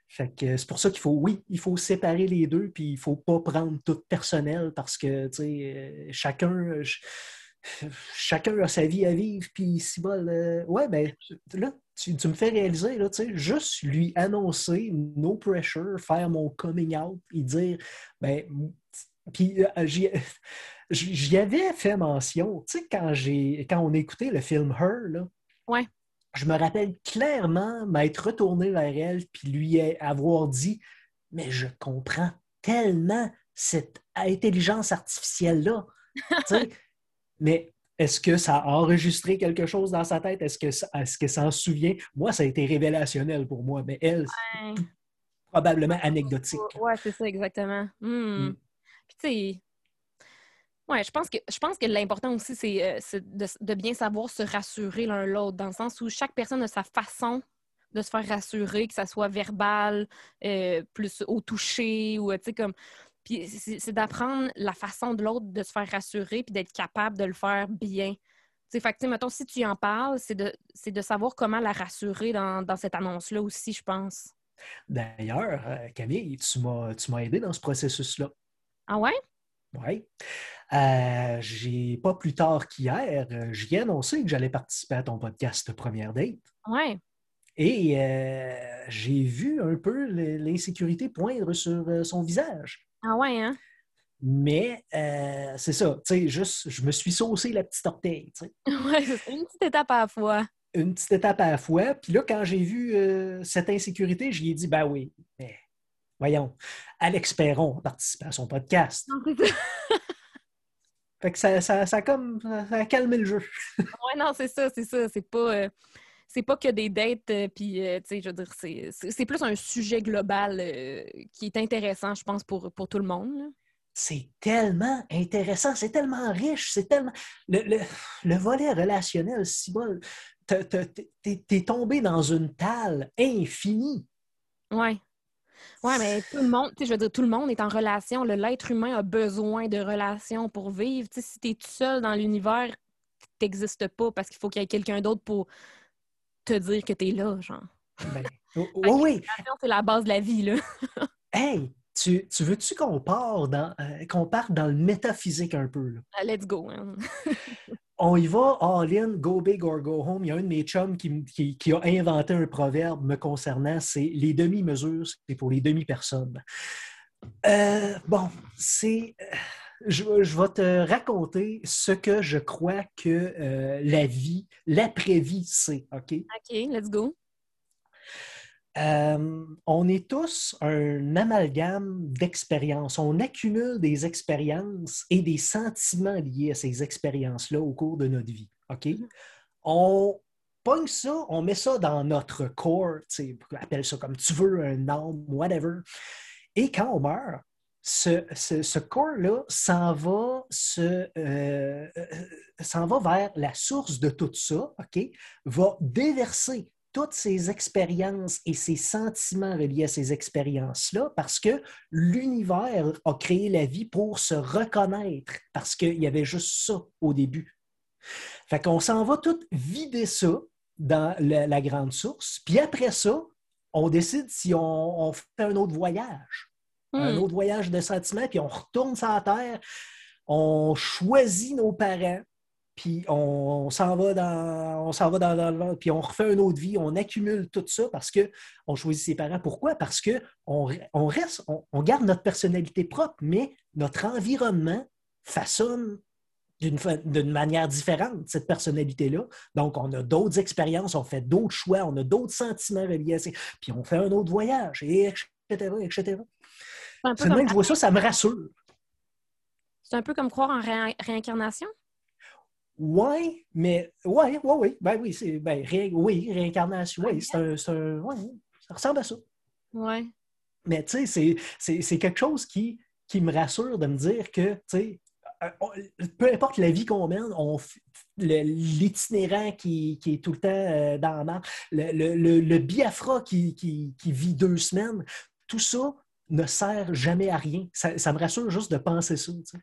Fait que c'est pour ça qu'il faut, oui, il faut séparer les deux, puis il ne faut pas prendre tout personnel parce que, tu sais, euh, chacun, chacun a sa vie à vivre, puis si bon, ouais, ben là, tu, me fais réaliser, là, juste lui annoncer, no pressure, faire mon coming out et dire, ben, puis euh, (laughs) j'y avais fait mention, tu sais, quand, quand on écoutait le film Her, là, ouais. je me rappelle clairement m'être retourné vers elle puis lui avoir dit, mais je comprends tellement cette intelligence artificielle-là. (laughs) mais est-ce que ça a enregistré quelque chose dans sa tête? Est-ce que est-ce que s'en souvient? Moi, ça a été révélationnel pour moi, mais elle, probablement anecdotique. Oui, c'est ça, exactement. Hmm. Hmm. Puis, tu sais, ouais, je pense que, je pense que l'important aussi, c'est, euh, de, bien savoir se rassurer l'un l'autre, dans le sens où chaque personne a sa façon de se faire rassurer, que ça soit verbal, euh, plus au toucher, ou, tu sais, comme c'est d'apprendre la façon de l'autre de se faire rassurer puis d'être capable de le faire bien. T'sais, fait que, mettons, si tu en parles, c'est de, de, savoir comment la rassurer dans, cette annonce-là aussi, je pense. D'ailleurs, euh, Camille, tu m'as aidé dans ce processus-là. Ah ouais? Oui. Euh, j'ai pas plus tard qu'hier, euh, j'ai annoncé que j'allais participer à ton podcast Première Date. Ouais. Et j'ai vu un peu l'insécurité poindre sur son visage. Ah ouais, hein? Mais euh, c'est ça, tu sais, juste, je me suis saucé la petite orteille, tu sais. (laughs) Ouais, une petite étape à la fois. Une petite étape à la fois. Puis là, quand j'ai vu euh, cette insécurité, je lui ai dit, ben oui, mais voyons, Alex Perron participe à son podcast. Non, ça. fait que ça, ça, ça, comme, ça a calmé le jeu. ouais, non, c'est ça, c'est ça. C'est pas... Euh, c'est pas que des dates, euh, puis, euh, tu sais, je veux dire, c'est- plus un sujet global euh, qui est intéressant, je pense, pour, pour tout le monde. là. C'est tellement intéressant, c'est tellement riche, c'est tellement. Le, le- le volet relationnel, si bol, t'as- t'as- t'es tombé dans une talle infinie. Ouais. Ouais, mais tout le monde, tu sais, je veux dire, tout le monde est en relation. L'être humain a besoin de relations pour vivre. Tu sais, si t'es tout seul dans l'univers, t'existes pas parce qu'il faut qu'il y ait quelqu'un d'autre pour te dire que t'es là, genre. Ben, (laughs) oh, oh oui, c'est la base de la vie, là. (laughs) hey, tu, tu veux-tu qu'on parte dans, euh, qu'on parte dans le métaphysique un peu? là? Ah, Let's go. hein. (laughs) On y va, all in, go big or go home. Il y a un de mes chums qui, qui- qui a inventé un proverbe me concernant, c'est les demi-mesures, c'est pour les demi-personnes. Euh, bon, c'est. Je, je vais te raconter ce que je crois que euh, la vie, l'après-vie, c'est, OK? OK, let's go. Euh, on est tous un amalgame d'expériences. On accumule des expériences et des sentiments liés à ces expériences-là au cours de notre vie. OK? On pogne ça, on met ça dans notre corps, tu sais, appelle ça comme tu veux, un âme, whatever. Et quand on meurt, ce, corps-là s'en va, se, euh, s'en va vers la source de tout ça, OK? Va déverser toutes ces expériences et ces sentiments reliés à ces expériences-là parce que l'univers a créé la vie pour se reconnaître parce qu'il y avait juste ça au début. Fait qu'on s'en va tout vider ça dans la, grande source, puis après ça, on décide si on fait un autre voyage un Hmm. autre voyage de sentiments, puis on retourne sur la Terre, on choisit nos parents, puis on, s'en va dans, on s'en va dans, dans le- puis on refait une autre vie, on accumule tout ça parce que on choisit ses parents. Pourquoi? Parce que on, on reste, on, on garde notre personnalité propre, mais notre environnement façonne d'une manière différente cette personnalité-là. Donc, on a d'autres expériences, on fait d'autres choix, on a d'autres sentiments reliés à ça, puis on fait un autre voyage, et etc., etc. C'est comme, que je vois ça, ça me rassure. c'est un peu comme croire en ré- réincarnation? Oui, mais ouais, ouais, oui. Ben oui, c'est ben, ré- oui, réincarnation, oui, c'est un, un- ouais, ça ressemble à ça. Ouais. Mais tu sais, c'est- quelque chose qui, qui me rassure de me dire que, tu sais, euh, peu importe la vie qu'on mène, on l'itinérant qui, qui est tout le temps euh, dans la marche, le, le, le- le Biafra qui, qui, qui vit deux semaines, tout ça ne sert jamais à rien. Ça, ça me rassure juste de penser ça. tu sais.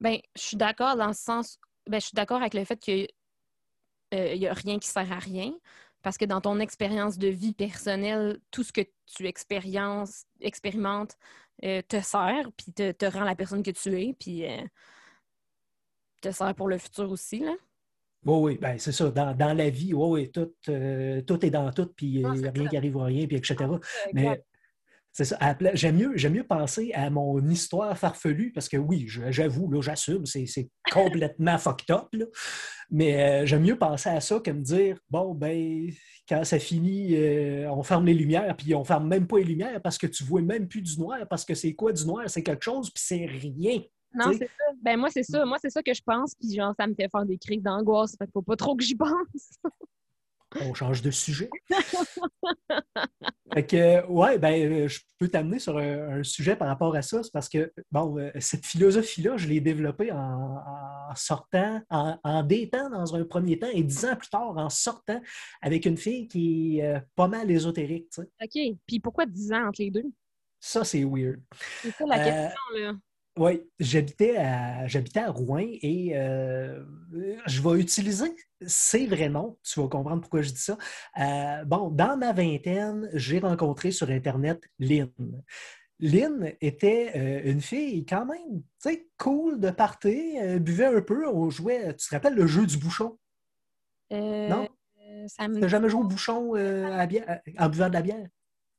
Ben, je suis d'accord dans le sens. Ben, je suis d'accord avec le fait qu'il n'y a rien qui sert à rien. Parce que dans ton expérience de vie personnelle, tout ce que tu expériences, expérimentes euh, te sert, puis te, te rend la personne que tu es, puis euh, te sert pour le futur aussi. Là. Oui, oui, ben, c'est ça. Dans, dans la vie, oui, oui, tout, euh, tout est dans tout, puis il Ah, n'y a rien ça. qui arrive à rien, puis etc. Exact. Mais c'est ça. J'aime mieux, j'aime mieux penser à mon histoire farfelue, parce que oui, j'avoue, là, j'assume, c'est complètement (laughs) fucked up, là. Mais euh, j'aime mieux penser à ça que me dire, bon, ben, quand ça finit, euh, on ferme les lumières, puis on ferme même pas les lumières parce que tu vois même plus du noir, parce que c'est quoi du noir? C'est quelque chose, puis c'est rien. Non, c'est ça. Ben, moi, c'est ça. Moi, c'est ça que je pense, puis genre, ça me fait faire des crises d'angoisse. Fait qu'il faut pas trop que j'y (laughs) pense. On change de sujet. (laughs) Fait que, ouais, ben, euh, je peux t'amener sur un, un sujet par rapport à ça. C'est parce que, bon, euh, cette philosophie-là, je l'ai développée en, en sortant, en, en datant dans un premier temps et dix ans plus tard en sortant avec une fille qui est euh, pas mal ésotérique. tu sais. OK. Puis pourquoi 10 ans entre les deux? Ça, c'est weird. C'est ça la Euh, question, là. Oui, j'habitais à, j'habitais à Rouen et euh, je vais utiliser ses vrais noms. Tu vas comprendre pourquoi je dis ça. Euh, bon, dans ma vingtaine, j'ai rencontré sur Internet Lynn. Lynn était euh, une fille quand même, tu sais, cool de partir, buvait un peu, on jouait, tu te rappelles le jeu du bouchon? Non? ça, Tu me, n'as jamais joué au bouchon à bière- en buvant de la bière?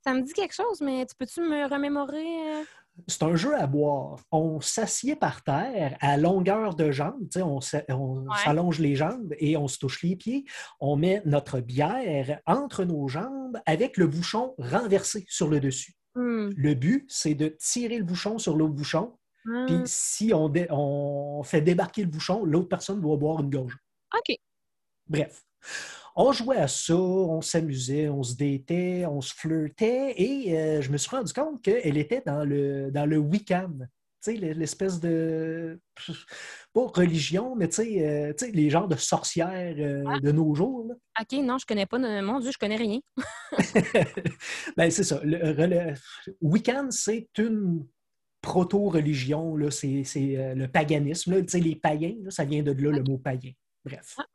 ça me dit quelque chose, mais tu peux-tu me remémorer? C'est un jeu à boire. On s'assied par terre à longueur de jambes. On Ouais. s'allonge les jambes et on se touche les pieds. On met notre bière entre nos jambes avec le bouchon renversé sur le dessus. Hmm. Le but, c'est de tirer le bouchon sur l'autre bouchon. Puis si on, on fait débarquer le bouchon, l'autre personne doit boire une gorge. OK. Bref. On jouait à ça, on s'amusait, on se datait, on se flirtait et euh, je me suis rendu compte qu'elle était dans le, dans le week-end. Tu sais, l'espèce de. (laughs) Pas religion, mais tu sais, euh, les genres de sorcières euh, ah. de nos jours. OK, non, je connais pas. Mon Dieu, je connais rien. (laughs) (laughs) ben, c'est ça. Le, week-end, c'est une proto-religion, c'est le paganisme. Là, les païens, ça vient de là, le mot païen. Bref. Ah.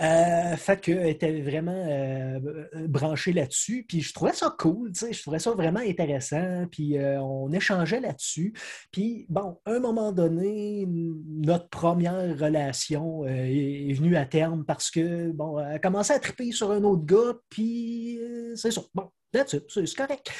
Euh, fait qu'elle était vraiment euh, branchée là-dessus. Puis je trouvais ça cool, je trouvais ça vraiment intéressant. Puis euh, on échangeait là-dessus. Puis bon, à un moment donné, notre première relation est, venue à terme parce que, bon, elle a commencé à triper sur un autre gars. Puis c'est ça. Bon, c'est correct.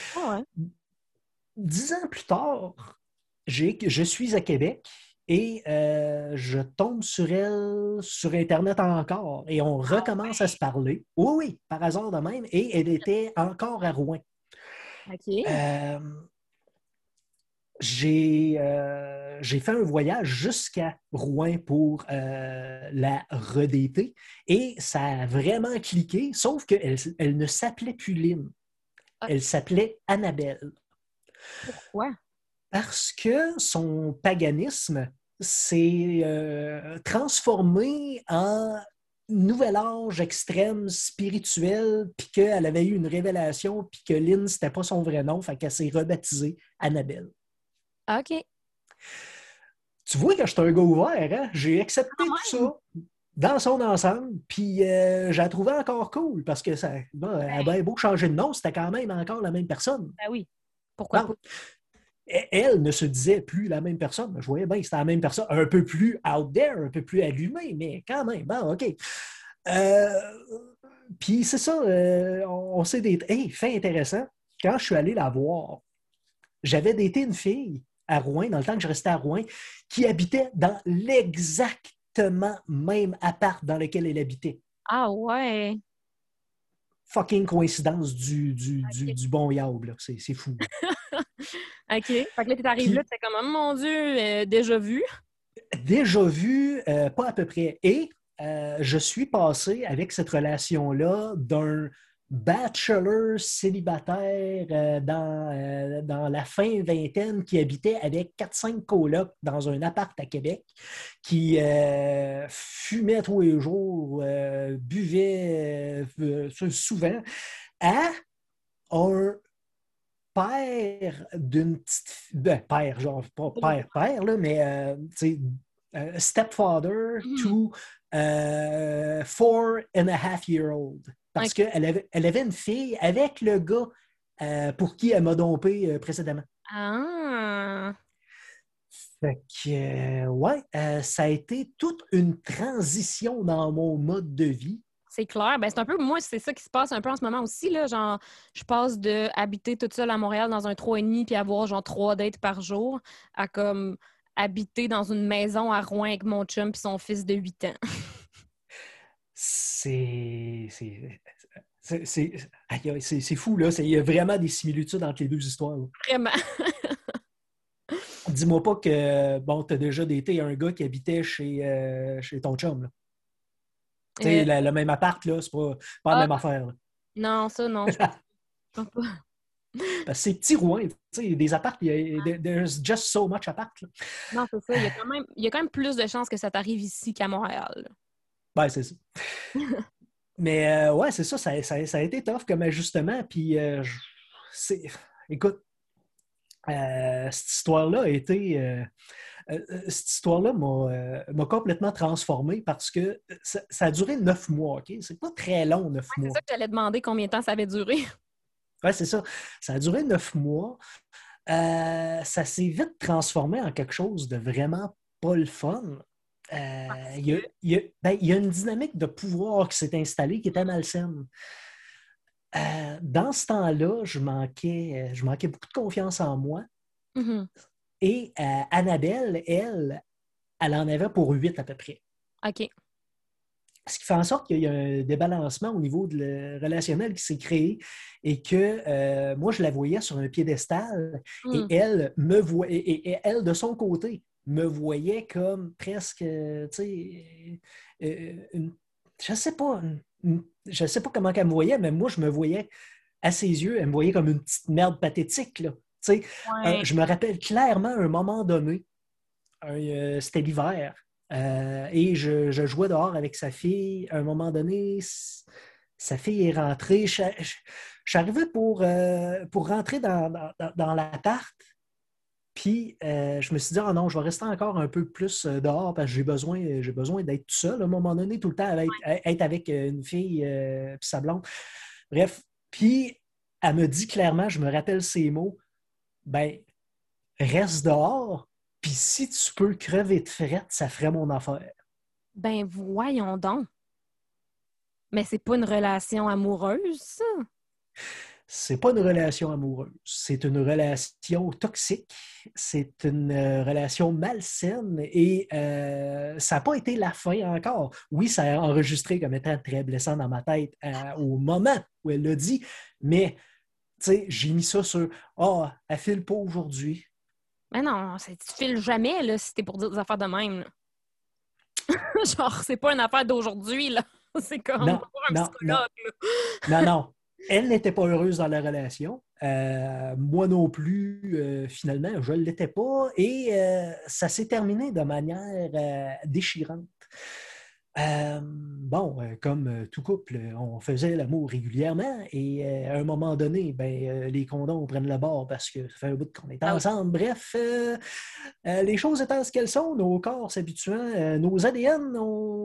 Dix ans plus tard, je suis à Québec et euh, je tombe sur elle sur Internet encore. Et on ah recommence à se parler. Oui, oui, par hasard de même. Et elle était encore à Rouen. OK. Euh, j'ai fait un voyage jusqu'à Rouen pour euh, la redéter et ça a vraiment cliqué, sauf qu'elle elle ne s'appelait plus Lynn. Ah. Elle s'appelait Annabelle. Pourquoi? Parce que son paganisme s'est euh, transformé en nouvel âge extrême spirituel, puis qu'elle avait eu une révélation, puis que Lynn, c'était pas son vrai nom, fait qu'elle s'est rebaptisée Annabelle. OK. Tu vois que je suis un gars ouvert, hein? J'ai accepté ah tout ça dans son ensemble, puis euh, j'ai trouvé encore cool, parce que ça, bon, elle avait beau changer de nom, c'était quand même encore la même personne. Ben oui. Pourquoi? Elle ne se disait plus la même personne. Je voyais bien que c'était la même personne, un peu plus out there, un peu plus allumée, mais quand même, bon, OK. Euh, puis c'est ça, euh, on, s'est des. Hey, fait intéressant, quand je suis allé la voir, j'avais daté une fille à Rouen, dans le temps que je restais à Rouen, qui habitait dans l'exactement même appart dans lequel elle habitait. Ah ouais fucking coïncidence du, du, du, bon diable. C'est fou. (laughs) OK. Fait que là, tu arrives là, tu comme, oh, mon Dieu, euh, déjà vu? Déjà vu, euh, pas à peu près. Et euh, je suis passé avec cette relation-là d'un bachelor célibataire euh, dans, euh, dans la fin vingtaine qui habitait avec 4-5 colocs dans un appart à Québec, qui euh, fumait tous les jours, buvait souvent, à un père d'une petite... Ben, père, genre, pas père, père, là, mais, stepfather mm-hmm. to four and a half year old parce qu'elle avait, elle avait une fille avec le gars euh, pour qui elle m'a dompé euh, précédemment. Ah! Fait que, euh, ouais, ça a été toute une transition dans mon mode de vie. C'est clair. Ben, c'est un peu, moi, c'est ça qui se passe un peu en ce moment aussi. Là. Genre, je passe de habiter toute seule à Montréal dans un 3,5 puis avoir genre trois dates par jour à comme habiter dans une maison à Rouen avec mon chum puis son fils de 8 ans. (laughs) c'est. C'est fou, là. Il y a vraiment des similitudes entre les deux histoires. Vraiment. Dis-moi pas que, bon, tu as déjà daté un gars qui habitait chez, euh, chez ton chum, là. Tu sais, euh. le même appart, là, c'est pas, pas la même ah. affaire. Non, ça, non. (laughs) Parce que c'est petit Rouen, tu sais, des apparts, there's just so much appart. Non, c'est ça. Il y, a quand même, il y a quand même plus de chances que ça t'arrive ici qu'à Montréal. Ben, c'est ça. Mais euh, ouais, c'est ça, ça, a été tough comme ajustement. Puis, euh, écoute, euh, cette histoire-là a été. cette histoire-là m'a complètement transformé parce que ça, a duré neuf mois, OK? C'est pas très long, neuf mois. C'est ça que j'allais demander combien de temps ça avait duré. Oui, c'est ça. Ça a duré neuf mois. ça s'est vite transformé en quelque chose de vraiment pas le fun. Euh, il y, a une dynamique de pouvoir qui s'est installée qui était malsaine. Euh, dans ce temps-là, je manquais, je manquais beaucoup de confiance en moi. Mm-hmm. Et euh, Annabelle, elle, elle en avait pour huit à peu près. OK. Ce qui fait en sorte qu'il y a un débalancement au niveau de relationnel qui s'est créé et que moi, je la voyais sur un piédestal et mm. elle me voyait, et, elle, de son côté, me voyait comme presque, tu sais, euh, je sais pas, je sais pas comment elle me voyait, mais moi, je me voyais à ses yeux, elle me voyait comme une petite merde pathétique. Là. Euh, je me rappelle clairement un moment donné, euh, c'était l'hiver, euh, et je, jouais dehors avec sa fille. À un moment donné, sa fille est rentrée. Je, suis arrivé pour, pour rentrer dans, dans, l'appart. Puis je me suis dit, oh non, je vais rester encore un peu plus dehors parce que j'ai besoin, j'ai besoin d'être tout seul à un moment donné, tout le temps, être, avec une fille et sa blonde. Bref, puis elle me dit clairement, je me rappelle ces mots, ben, reste dehors, puis si tu peux crever de frette, ça ferait mon affaire. Ben, voyons donc. Mais c'est pas une relation amoureuse, ça? C'est pas une relation amoureuse, c'est une relation toxique, c'est une euh, relation malsaine et euh, ça n'a pas été la fin encore. Oui, ça a enregistré comme étant très blessant dans ma tête euh, au moment où elle l'a dit, mais j'ai mis ça sur Ah, oh, elle file pas aujourd'hui. Mais non, tu files jamais là, si t'es pour dire des affaires de même. (laughs) Genre, c'est pas une affaire d'aujourd'hui, là. (laughs) C'est comme non, un non, psychologue. Non. non, non. Elle n'était pas heureuse dans la relation. Euh, moi non plus, euh, finalement, je ne l'étais pas. Et euh, ça s'est terminé de manière déchirante. Bon, comme tout couple, on faisait l'amour régulièrement et à un moment donné, ben, les condoms prennent le bord parce que ça fait un bout qu'on est ah ensemble. Bref, les choses étant ce qu'elles sont, nos corps s'habituant, nos ADN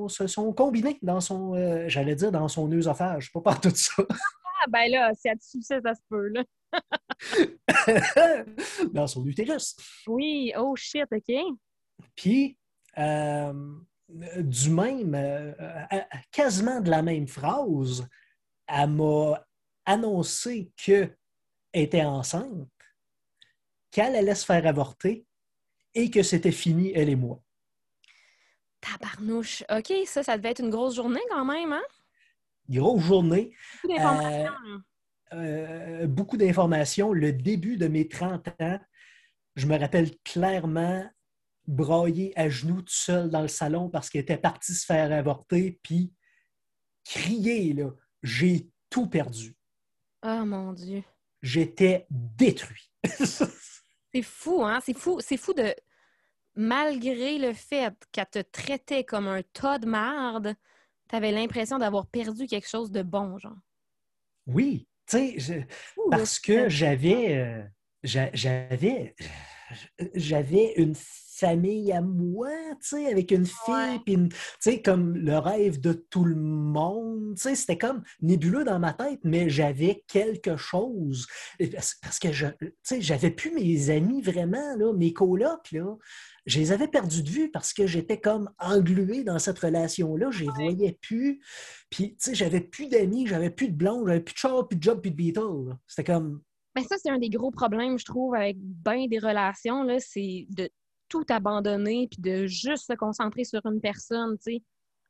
se sont combinés dans son, j'allais dire, dans son œsophage, pas par tout ça. (laughs) Ah, ben là, si elle ça, ça se peut, là. (laughs) (laughs) dans son utérus. Oui, oh shit, OK. Puis, du même, euh, euh, quasiment de la même phrase, elle m'a annoncé qu'elle était enceinte, qu'elle allait se faire avorter et que c'était fini, elle et moi. Tabarnouche. OK, ça, ça devait être une grosse journée quand même, hein? Grosse journée. Beaucoup d'informations. Euh, beaucoup d'informations. Le début de mes 30 ans, je me rappelle clairement brailler à genoux tout seul dans le salon parce qu'il était parti se faire avorter, puis crier, là, j'ai tout perdu. Oh mon Dieu. J'étais détruit. (laughs) c'est fou, hein? C'est fou, c'est fou de. Malgré le fait qu'elle te traitait comme un tas de marde, avais l'impression d'avoir perdu quelque chose de bon, genre? Oui, tu sais, parce que j'avais. Euh, j'avais. J'avais une famille à moi, tu sais, avec une fille, puis tu sais, comme le rêve de tout le monde, tu sais, c'était comme nébuleux dans ma tête, mais j'avais quelque chose. Parce que, je, tu sais, j'avais plus mes amis vraiment, là, mes colocs, là, je les avais perdus de vue parce que j'étais comme englué dans cette relation-là, je les voyais plus, puis, tu sais, j'avais plus d'amis, j'avais plus de blondes, j'avais plus de char, plus de job, plus de Beatles. C'était comme... Mais ça, c'est un des gros problèmes, je trouve, avec bien des relations, c'est de tout abandonner puis de juste se concentrer sur une personne, tu sais.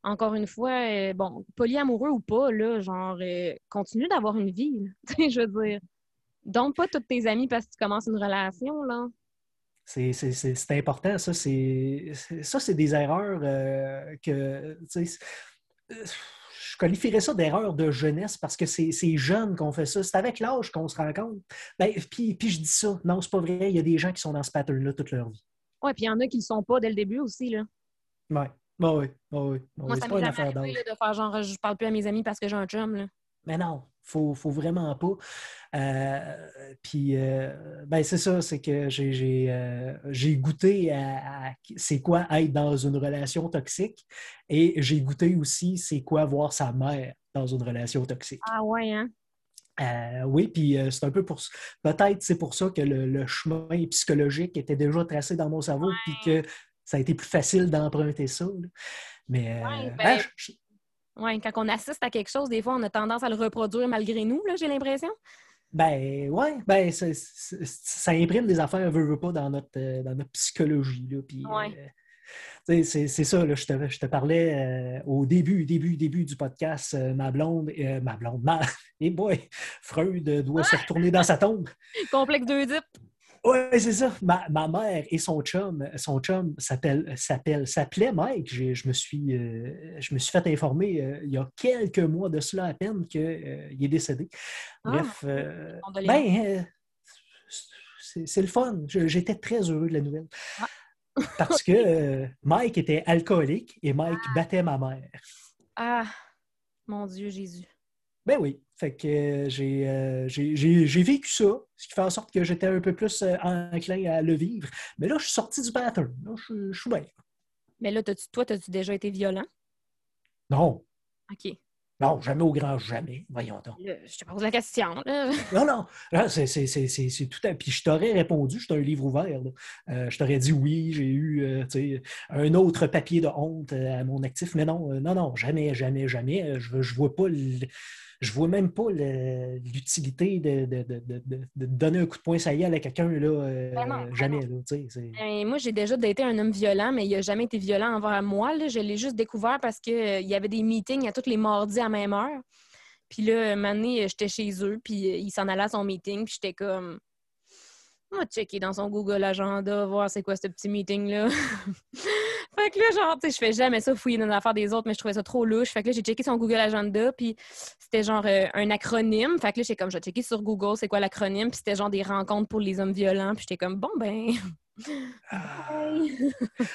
Encore une fois, euh, bon, polyamoureux ou pas, là, genre, euh, continue d'avoir une vie, (laughs) tu sais, je veux dire. Donc, pas tous tes amis parce que tu commences une relation, là. C'est important, ça. C'est ça, c'est des erreurs euh, que, je qualifierais ça d'erreur de jeunesse parce que c'est jeune qu'on fait ça. C'est avec l'âge qu'on se rend compte. Ben, puis, puis je dis ça. Non, c'est pas vrai. Il y a des gens qui sont dans ce pattern-là toute leur vie. Oui, puis il y en a qui ne le sont pas dès le début aussi. Là. Ouais. Bah oui, bah oui. Bah Moi, ça m'est jamais arrivé de faire genre je parle plus à mes amis parce que j'ai un chum. Là. Mais non, faut, faut vraiment pas. Euh, puis, euh, ben c'est ça, c'est que j'ai euh, goûté à, à c'est quoi être dans une relation toxique et j'ai goûté aussi c'est quoi voir sa mère dans une relation toxique. Ah ouais, hein? Euh, oui, puis euh, c'est un peu pour peut-être c'est pour ça que le, chemin psychologique était déjà tracé dans mon cerveau, puis que ça a été plus facile d'emprunter ça. Mais euh, ben, ouais, quand on assiste à quelque chose, des fois, on a tendance à le reproduire malgré nous, j'ai l'impression. Ben oui, ben ça imprime des affaires, veut, veut pas, dans notre, dans notre psychologie. Là, puis, c'est ça, là, je, te, je te parlais euh, au début, début, début du podcast, euh, ma blonde, euh, ma blonde, ma... (laughs) Et boy, Freud doit se retourner dans sa tombe. Complexe d'Oedipe. ouais, c'est ça. Ma, ma, mère et son chum, son chum s'appelle, s'appelle, s'appelait Mike. Je, me suis, euh, je me suis fait informer euh, il y a quelques mois de cela à peine qu'il euh, est décédé. Ah, Bref, ben, c'est, le fun. j'étais très heureux de la nouvelle. Ah. Parce que Mike était alcoolique et Mike ah. battait ma mère. Ah, mon Dieu Jésus. Ben oui. Fait que euh, euh, j'ai vécu ça, ce qui fait en sorte que j'étais un peu plus euh, enclin à le vivre. Mais là, je suis sorti du pattern. Là, je, suis bien. Mais là, toi, as-tu déjà été violent? Non. OK. Non, jamais au grand jamais. Voyons donc. je te pose la question. non, non. C'est tout à... Puis je t'aurais répondu, je un livre ouvert. je t'aurais dit oui, j'ai eu un autre papier de honte à mon actif. Mais non, non, non, jamais, jamais, jamais. Je ne vois pas je vois même pas l'utilité de, donner un coup de poing ça y est à quelqu'un là, euh, ben ben jamais. Ben, moi, j'ai déjà daté un homme violent, mais il n'a jamais été violent envers moi. Je l'ai juste découvert parce qu'il euh, y avait des meetings à tous les mardis à même heure. Puis là, un moment j'étais chez eux, puis euh, il s'en allait à son meeting, puis j'étais comme on va checker dans son Google Agenda, voir c'est quoi ce petit meeting-là. (laughs) fait que là, genre, tu sais, je fais jamais ça, fouiller dans les affaires des autres, mais je trouvais ça trop louche. Fait que là, j'ai checké son Google Agenda, puis c'était genre euh, un acronyme. Fait que là, j'étais comme, je checker sur Google, c'est quoi l'acronyme, puis c'était genre des rencontres pour les hommes violents, puis j'étais comme, bon, ben. ah.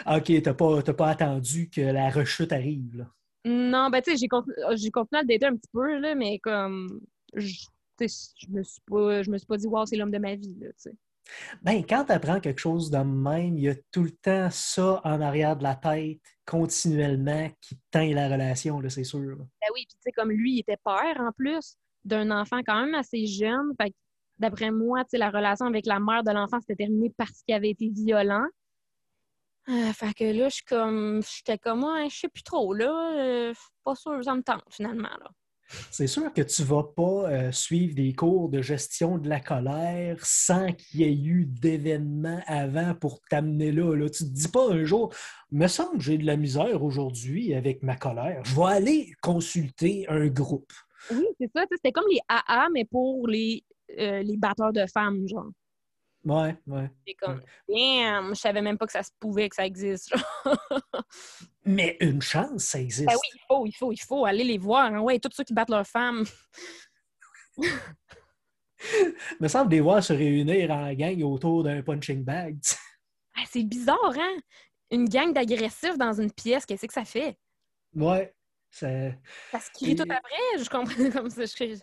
(laughs) OK, t'as pas, pas attendu que la rechute arrive, là? Non, ben, tu sais, j'ai continué, continué à le dater un petit peu, là, mais comme. Je, je me suis pas, je me suis pas dit, wow, c'est l'homme de ma vie, là, tu sais. Ben, quand tu apprends quelque chose de même, il y a tout le temps ça en arrière de la tête, continuellement, qui teint la relation, c'est sûr. Ben oui, puis tu sais, comme lui, il était père en plus d'un enfant quand même assez jeune. Fait d'après moi, tu sais, la relation avec la mère de l'enfant s'était terminée parce qu'il avait été violent. Euh, fait que là, je comme, j'étais comme, je sais plus trop, là. Euh, pas sûr, ça me tente finalement, là c'est sûr que tu ne vas pas euh, suivre des cours de gestion de la colère sans qu'il y ait eu d'événements avant pour t'amener là. Tu ne te dis pas un jour, me semble que j'ai de la misère aujourd'hui avec ma colère. Je vais aller consulter un groupe. Oui, c'est ça. C'était comme les AA, mais pour les, euh, les batteurs de femmes, genre. Ouais, ouais. C'est comme, damn, je savais même pas que ça se pouvait, que ça existe. (laughs) Mais une chance, ça existe. Ben oui, il faut, il faut, il faut aller les voir. Hein. Ouais, tous ceux qui battent leurs femmes. Il (laughs) me semble des voir se réunir en gang autour d'un punching bag. Ah, c'est bizarre, hein? Une gang d'agressifs dans une pièce, qu'est-ce que ça fait? Ouais. Ça, ça se crie tout après, je comprends (laughs) comme ça. Je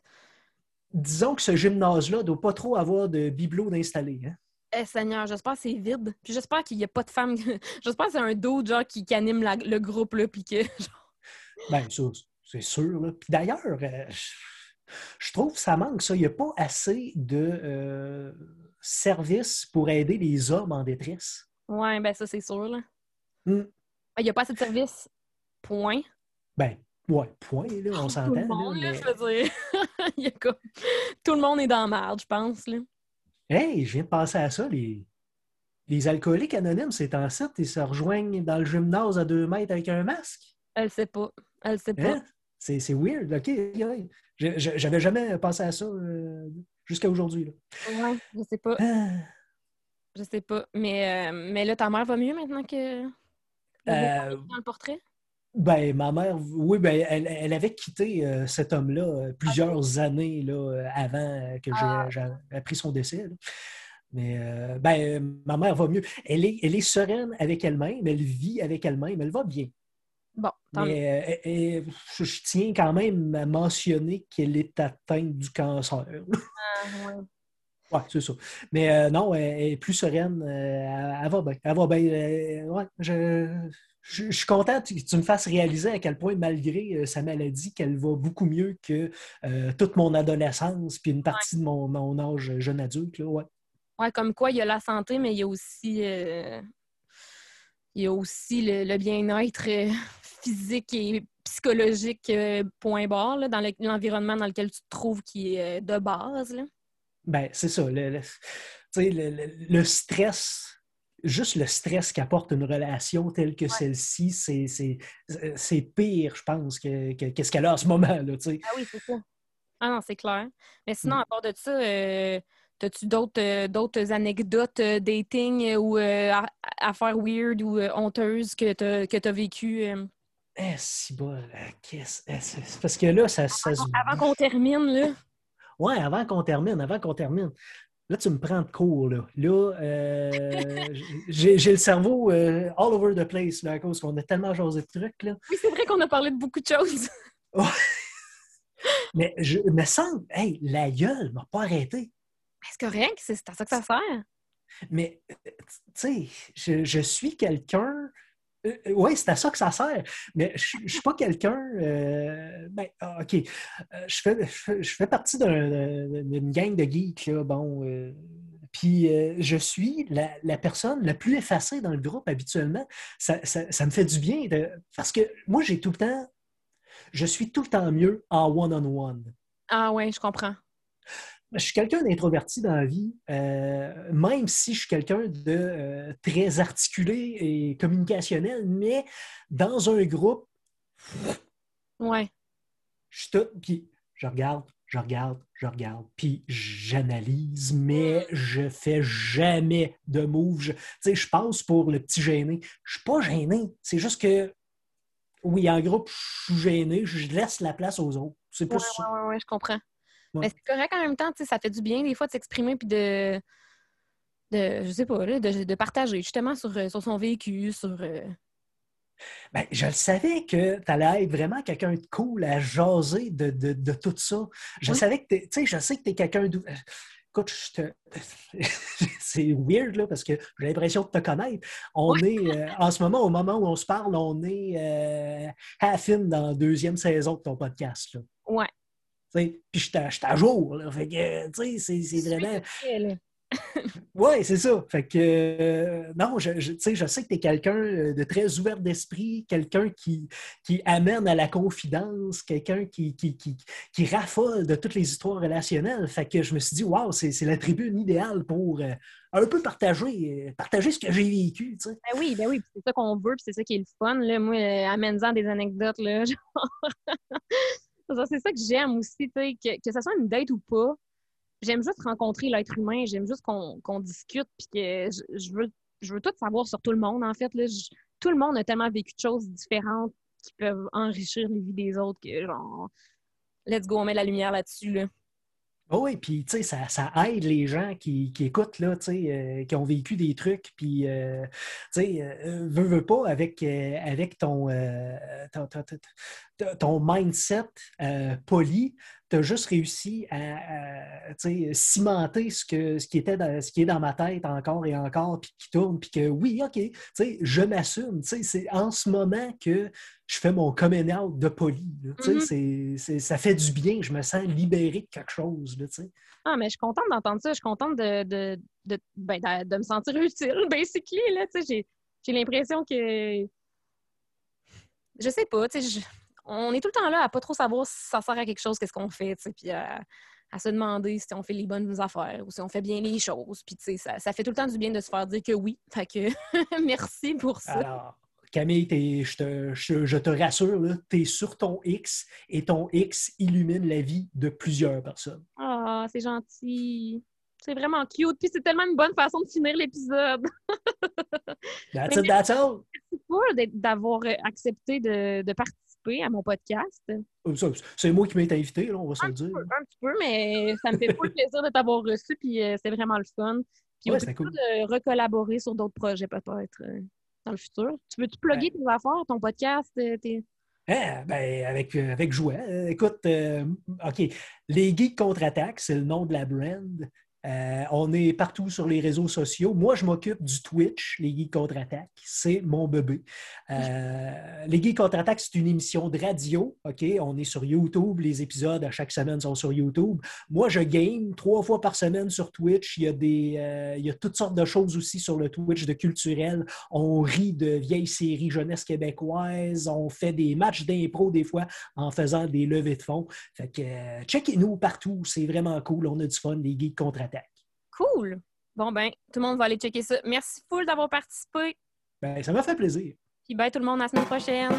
disons que ce gymnase-là ne doit pas trop avoir de bibelots d'installés. Hein? Eh, Seigneur, j'espère que c'est vide. Puis j'espère qu'il n'y a pas de femmes. (laughs) j'espère que c'est un dos genre qui, anime le groupe là, puis que. (laughs) Ben, ça, c'est sûr. Là. Puis d'ailleurs, euh, je trouve que ça manque ça. Il n'y a pas assez de euh, services pour aider les hommes en détresse. Oui, ben ça, c'est sûr. Là. Hmm. Ben, il n'y a pas assez de services. Point. Ben, Ouais, point, là, on s'entend. (laughs) Tout le monde, là, je veux dire. (laughs) Il y a comme... Tout le monde est dans la merde, je pense. Là. Hey, je viens de penser à ça. Les, les alcooliques anonymes, c'est en site, ils se rejoignent dans le gymnase à deux mètres avec un masque. Elle sait pas. Elle sait pas. Hein? C'est, c'est weird. OK. J'avais jamais pensé à ça euh, jusqu'à aujourd'hui. Ouais, je sais pas. Ah. Je sais pas. Mais, euh, mais là, ta mère va mieux maintenant que. Euh... Dans le portrait? Ben, ma mère, oui, ben, elle, avait quitté euh, cet homme-là euh, plusieurs années là, euh, avant que ah. j'ai appris son décès. Mais ben, ma mère va mieux. Elle est, elle est sereine avec elle-même, elle vit avec elle-même, elle va bien. Bon, Mais je, tiens quand même à mentionner qu'elle est atteinte du cancer. Ah, (laughs) ouais. Oui, c'est ça. Mais non, elle, est plus sereine. elle, va bien. Elle va bien. ouais, je, je, suis content que tu me fasses réaliser à quel point, malgré euh, sa maladie, qu'elle va beaucoup mieux que euh, toute mon adolescence puis une partie de mon, âge jeune adulte. Là, ouais. comme quoi, il y a la santé, mais il y a aussi, euh, il y a aussi le, bien-être (laughs) physique et psychologique point barre dans l'environnement dans lequel tu te trouves qui est de base. Là. Ben, c'est ça. le, le stress juste le stress qu'apporte une relation telle que celle-ci, c'est pire, je pense, que, ce qu'elle a en ce moment. Là, ah oui, c'est ça. Ah non, c'est clair. Mais sinon, mm. à part de ça, euh, T'as-tu d'autres d'autres anecdotes dating ou affaires weird ou honteuses que tu as, vécues? Eh, si bon, qu'est-ce. Parce que là, ça, ça Avant, avant qu'on termine, là. Ouais, avant qu'on termine, avant qu'on termine. Là, tu me prends de cours. Là, là euh, (laughs) j'ai le cerveau euh, all over the place là, à cause qu'on a tellement jasé de trucs. Là. Oui, c'est vrai qu'on a parlé de beaucoup de choses. (laughs) Mais je me sens, hey, la gueule m'a pas arrêté. C'est correct, c'est à ça que ça sert. Mais, tu sais, je, je, suis quelqu'un euh, euh, oui, c'est à ça que ça sert. Mais je ne suis pas quelqu'un. Euh, ben, ah, OK. Je fais, partie d'une gang de geeks, là, bon. puis je suis la, personne la plus effacée dans le groupe habituellement. Ça, me fait du bien parce que moi, j'ai tout le temps. Je suis tout le temps mieux en one-on-one. Ah ouais, je comprends je suis quelqu'un d'introverti dans la vie, euh, même si je suis quelqu'un de euh, très articulé et communicationnel, mais dans un groupe, ouais. je tout, puis je regarde, je regarde, je regarde, puis j'analyse, mais je fais jamais de move. Je, je passe pour le petit gêné. Je suis pas gêné, c'est juste que, oui, en groupe, je suis gêné, je laisse la place aux autres. C'est pas ouais, ouais, je comprends. Mais c'est correct en même temps, ça fait du bien des fois de s'exprimer puis de, de, je sais pas, de, partager justement sur, euh, sur son vécu, sur. Euh, ben, je le savais que tu allais être vraiment quelqu'un de cool à jaser de, tout ça. Je savais que tu sais, je sais que tu es quelqu'un de. Écoute, (laughs) c'est weird là, parce que j'ai l'impression de te connaître. On est, euh, en ce moment, au moment où on se parle, on est euh, half in dans la deuxième saison de ton podcast. Là. Puis je suis à jour. Fait que, tu sais, c'est vraiment. (laughs) oui, c'est ça. Fait que, euh, non, je, je, je sais que tu es quelqu'un euh, de très ouvert d'esprit, quelqu'un qui, qui amène à la confidence, quelqu'un qui, qui, qui, qui, raffole de toutes les histoires relationnelles. Fait que je me suis dit, waouh, c'est la tribune idéale pour euh, un peu partager, partager ce que j'ai vécu. Ben oui, ben oui, c'est ça qu'on veut, c'est ça qui est le fun. Là. Moi, amène-en des anecdotes. Là, (laughs) genre... C'est ça que j'aime aussi, que, que ce soit une date ou pas. J'aime juste rencontrer l'être humain, j'aime juste qu'on discute, puis que je, veux, je veux tout savoir sur tout le monde, en fait. Là, tout le monde a tellement vécu de choses différentes qui peuvent enrichir les vies des autres que, genre, let's go, on met la lumière là-dessus. Là. Oh oui, puis tu sais, ça, aide les gens qui, qui écoutent, là, euh, qui ont vécu des trucs, puis euh, tu sais, euh, veux, veux pas avec, avec ton, ton, ton, mindset poli, tu as juste réussi à, cimenter ce, que, ce, qui était ce qui est dans ma tête encore et encore, puis qui tourne, puis que oui, OK, je m'assume. C'est en ce moment que je fais mon coming out de poli. Mm-hmm. ça fait du bien, je me sens libéré de quelque chose. Là, ah, mais je suis contente d'entendre ça. Je suis contente de, de, de, ben, de me sentir (laughs) utile, basically. J'ai l'impression que. Je sais pas, tu sais, on est tout le temps là à pas trop savoir si ça sert à quelque chose, qu'est-ce qu'on fait, puis à, se demander si on fait les bonnes affaires ou si on fait bien les choses. Puis, ça, ça fait tout le temps du bien de se faire dire que oui. (laughs) Fait que (laughs) merci pour ça. Alors, Camille, je te, je, te, rassure, tu es sur ton X et ton X illumine la vie de plusieurs personnes. Ah, c'est gentil. C'est vraiment cute. Puis c'est tellement une bonne façon de finir l'épisode. (laughs) that's it, that's all. Merci d'avoir accepté de, de participer à mon podcast. Euh, c'est moi qui m'ai invité, on va se le dire. un petit peu, mais ça me fait beaucoup (laughs) plaisir de t'avoir reçu, puis euh, c'est vraiment le fun. Puis ouais, cool. de recollaborer sur d'autres projets peut-être euh, dans le futur. Tu veux-tu plugger tes affaires, ton podcast? Tes... Eh, ben, avec, avec jouet. Écoute, OK, les Geeks contre-attaque, c'est le nom de la brand. Euh, on est partout sur les réseaux sociaux. Moi, je m'occupe du Twitch, Les Geeks Contre-Attaque. C'est mon bébé. Euh, les Geeks Contre-Attaque, c'est une émission de radio. On est sur YouTube. Les épisodes à chaque semaine sont sur YouTube. Moi, je game trois fois par semaine sur Twitch. Il y a, des, euh, il y a toutes sortes de choses aussi sur le Twitch de culturel. On rit de vieilles séries jeunesse québécoises. On fait des matchs d'impro des fois en faisant des levées de fonds. Fait que checkez-nous partout. C'est vraiment cool. On a du fun, les Geeks Contre-Attaque. Cool. Bon, ben, tout le monde va aller checker ça. Merci full d'avoir participé. Ben, ça m'a fait plaisir. Puis, bye tout le monde, à la semaine prochaine.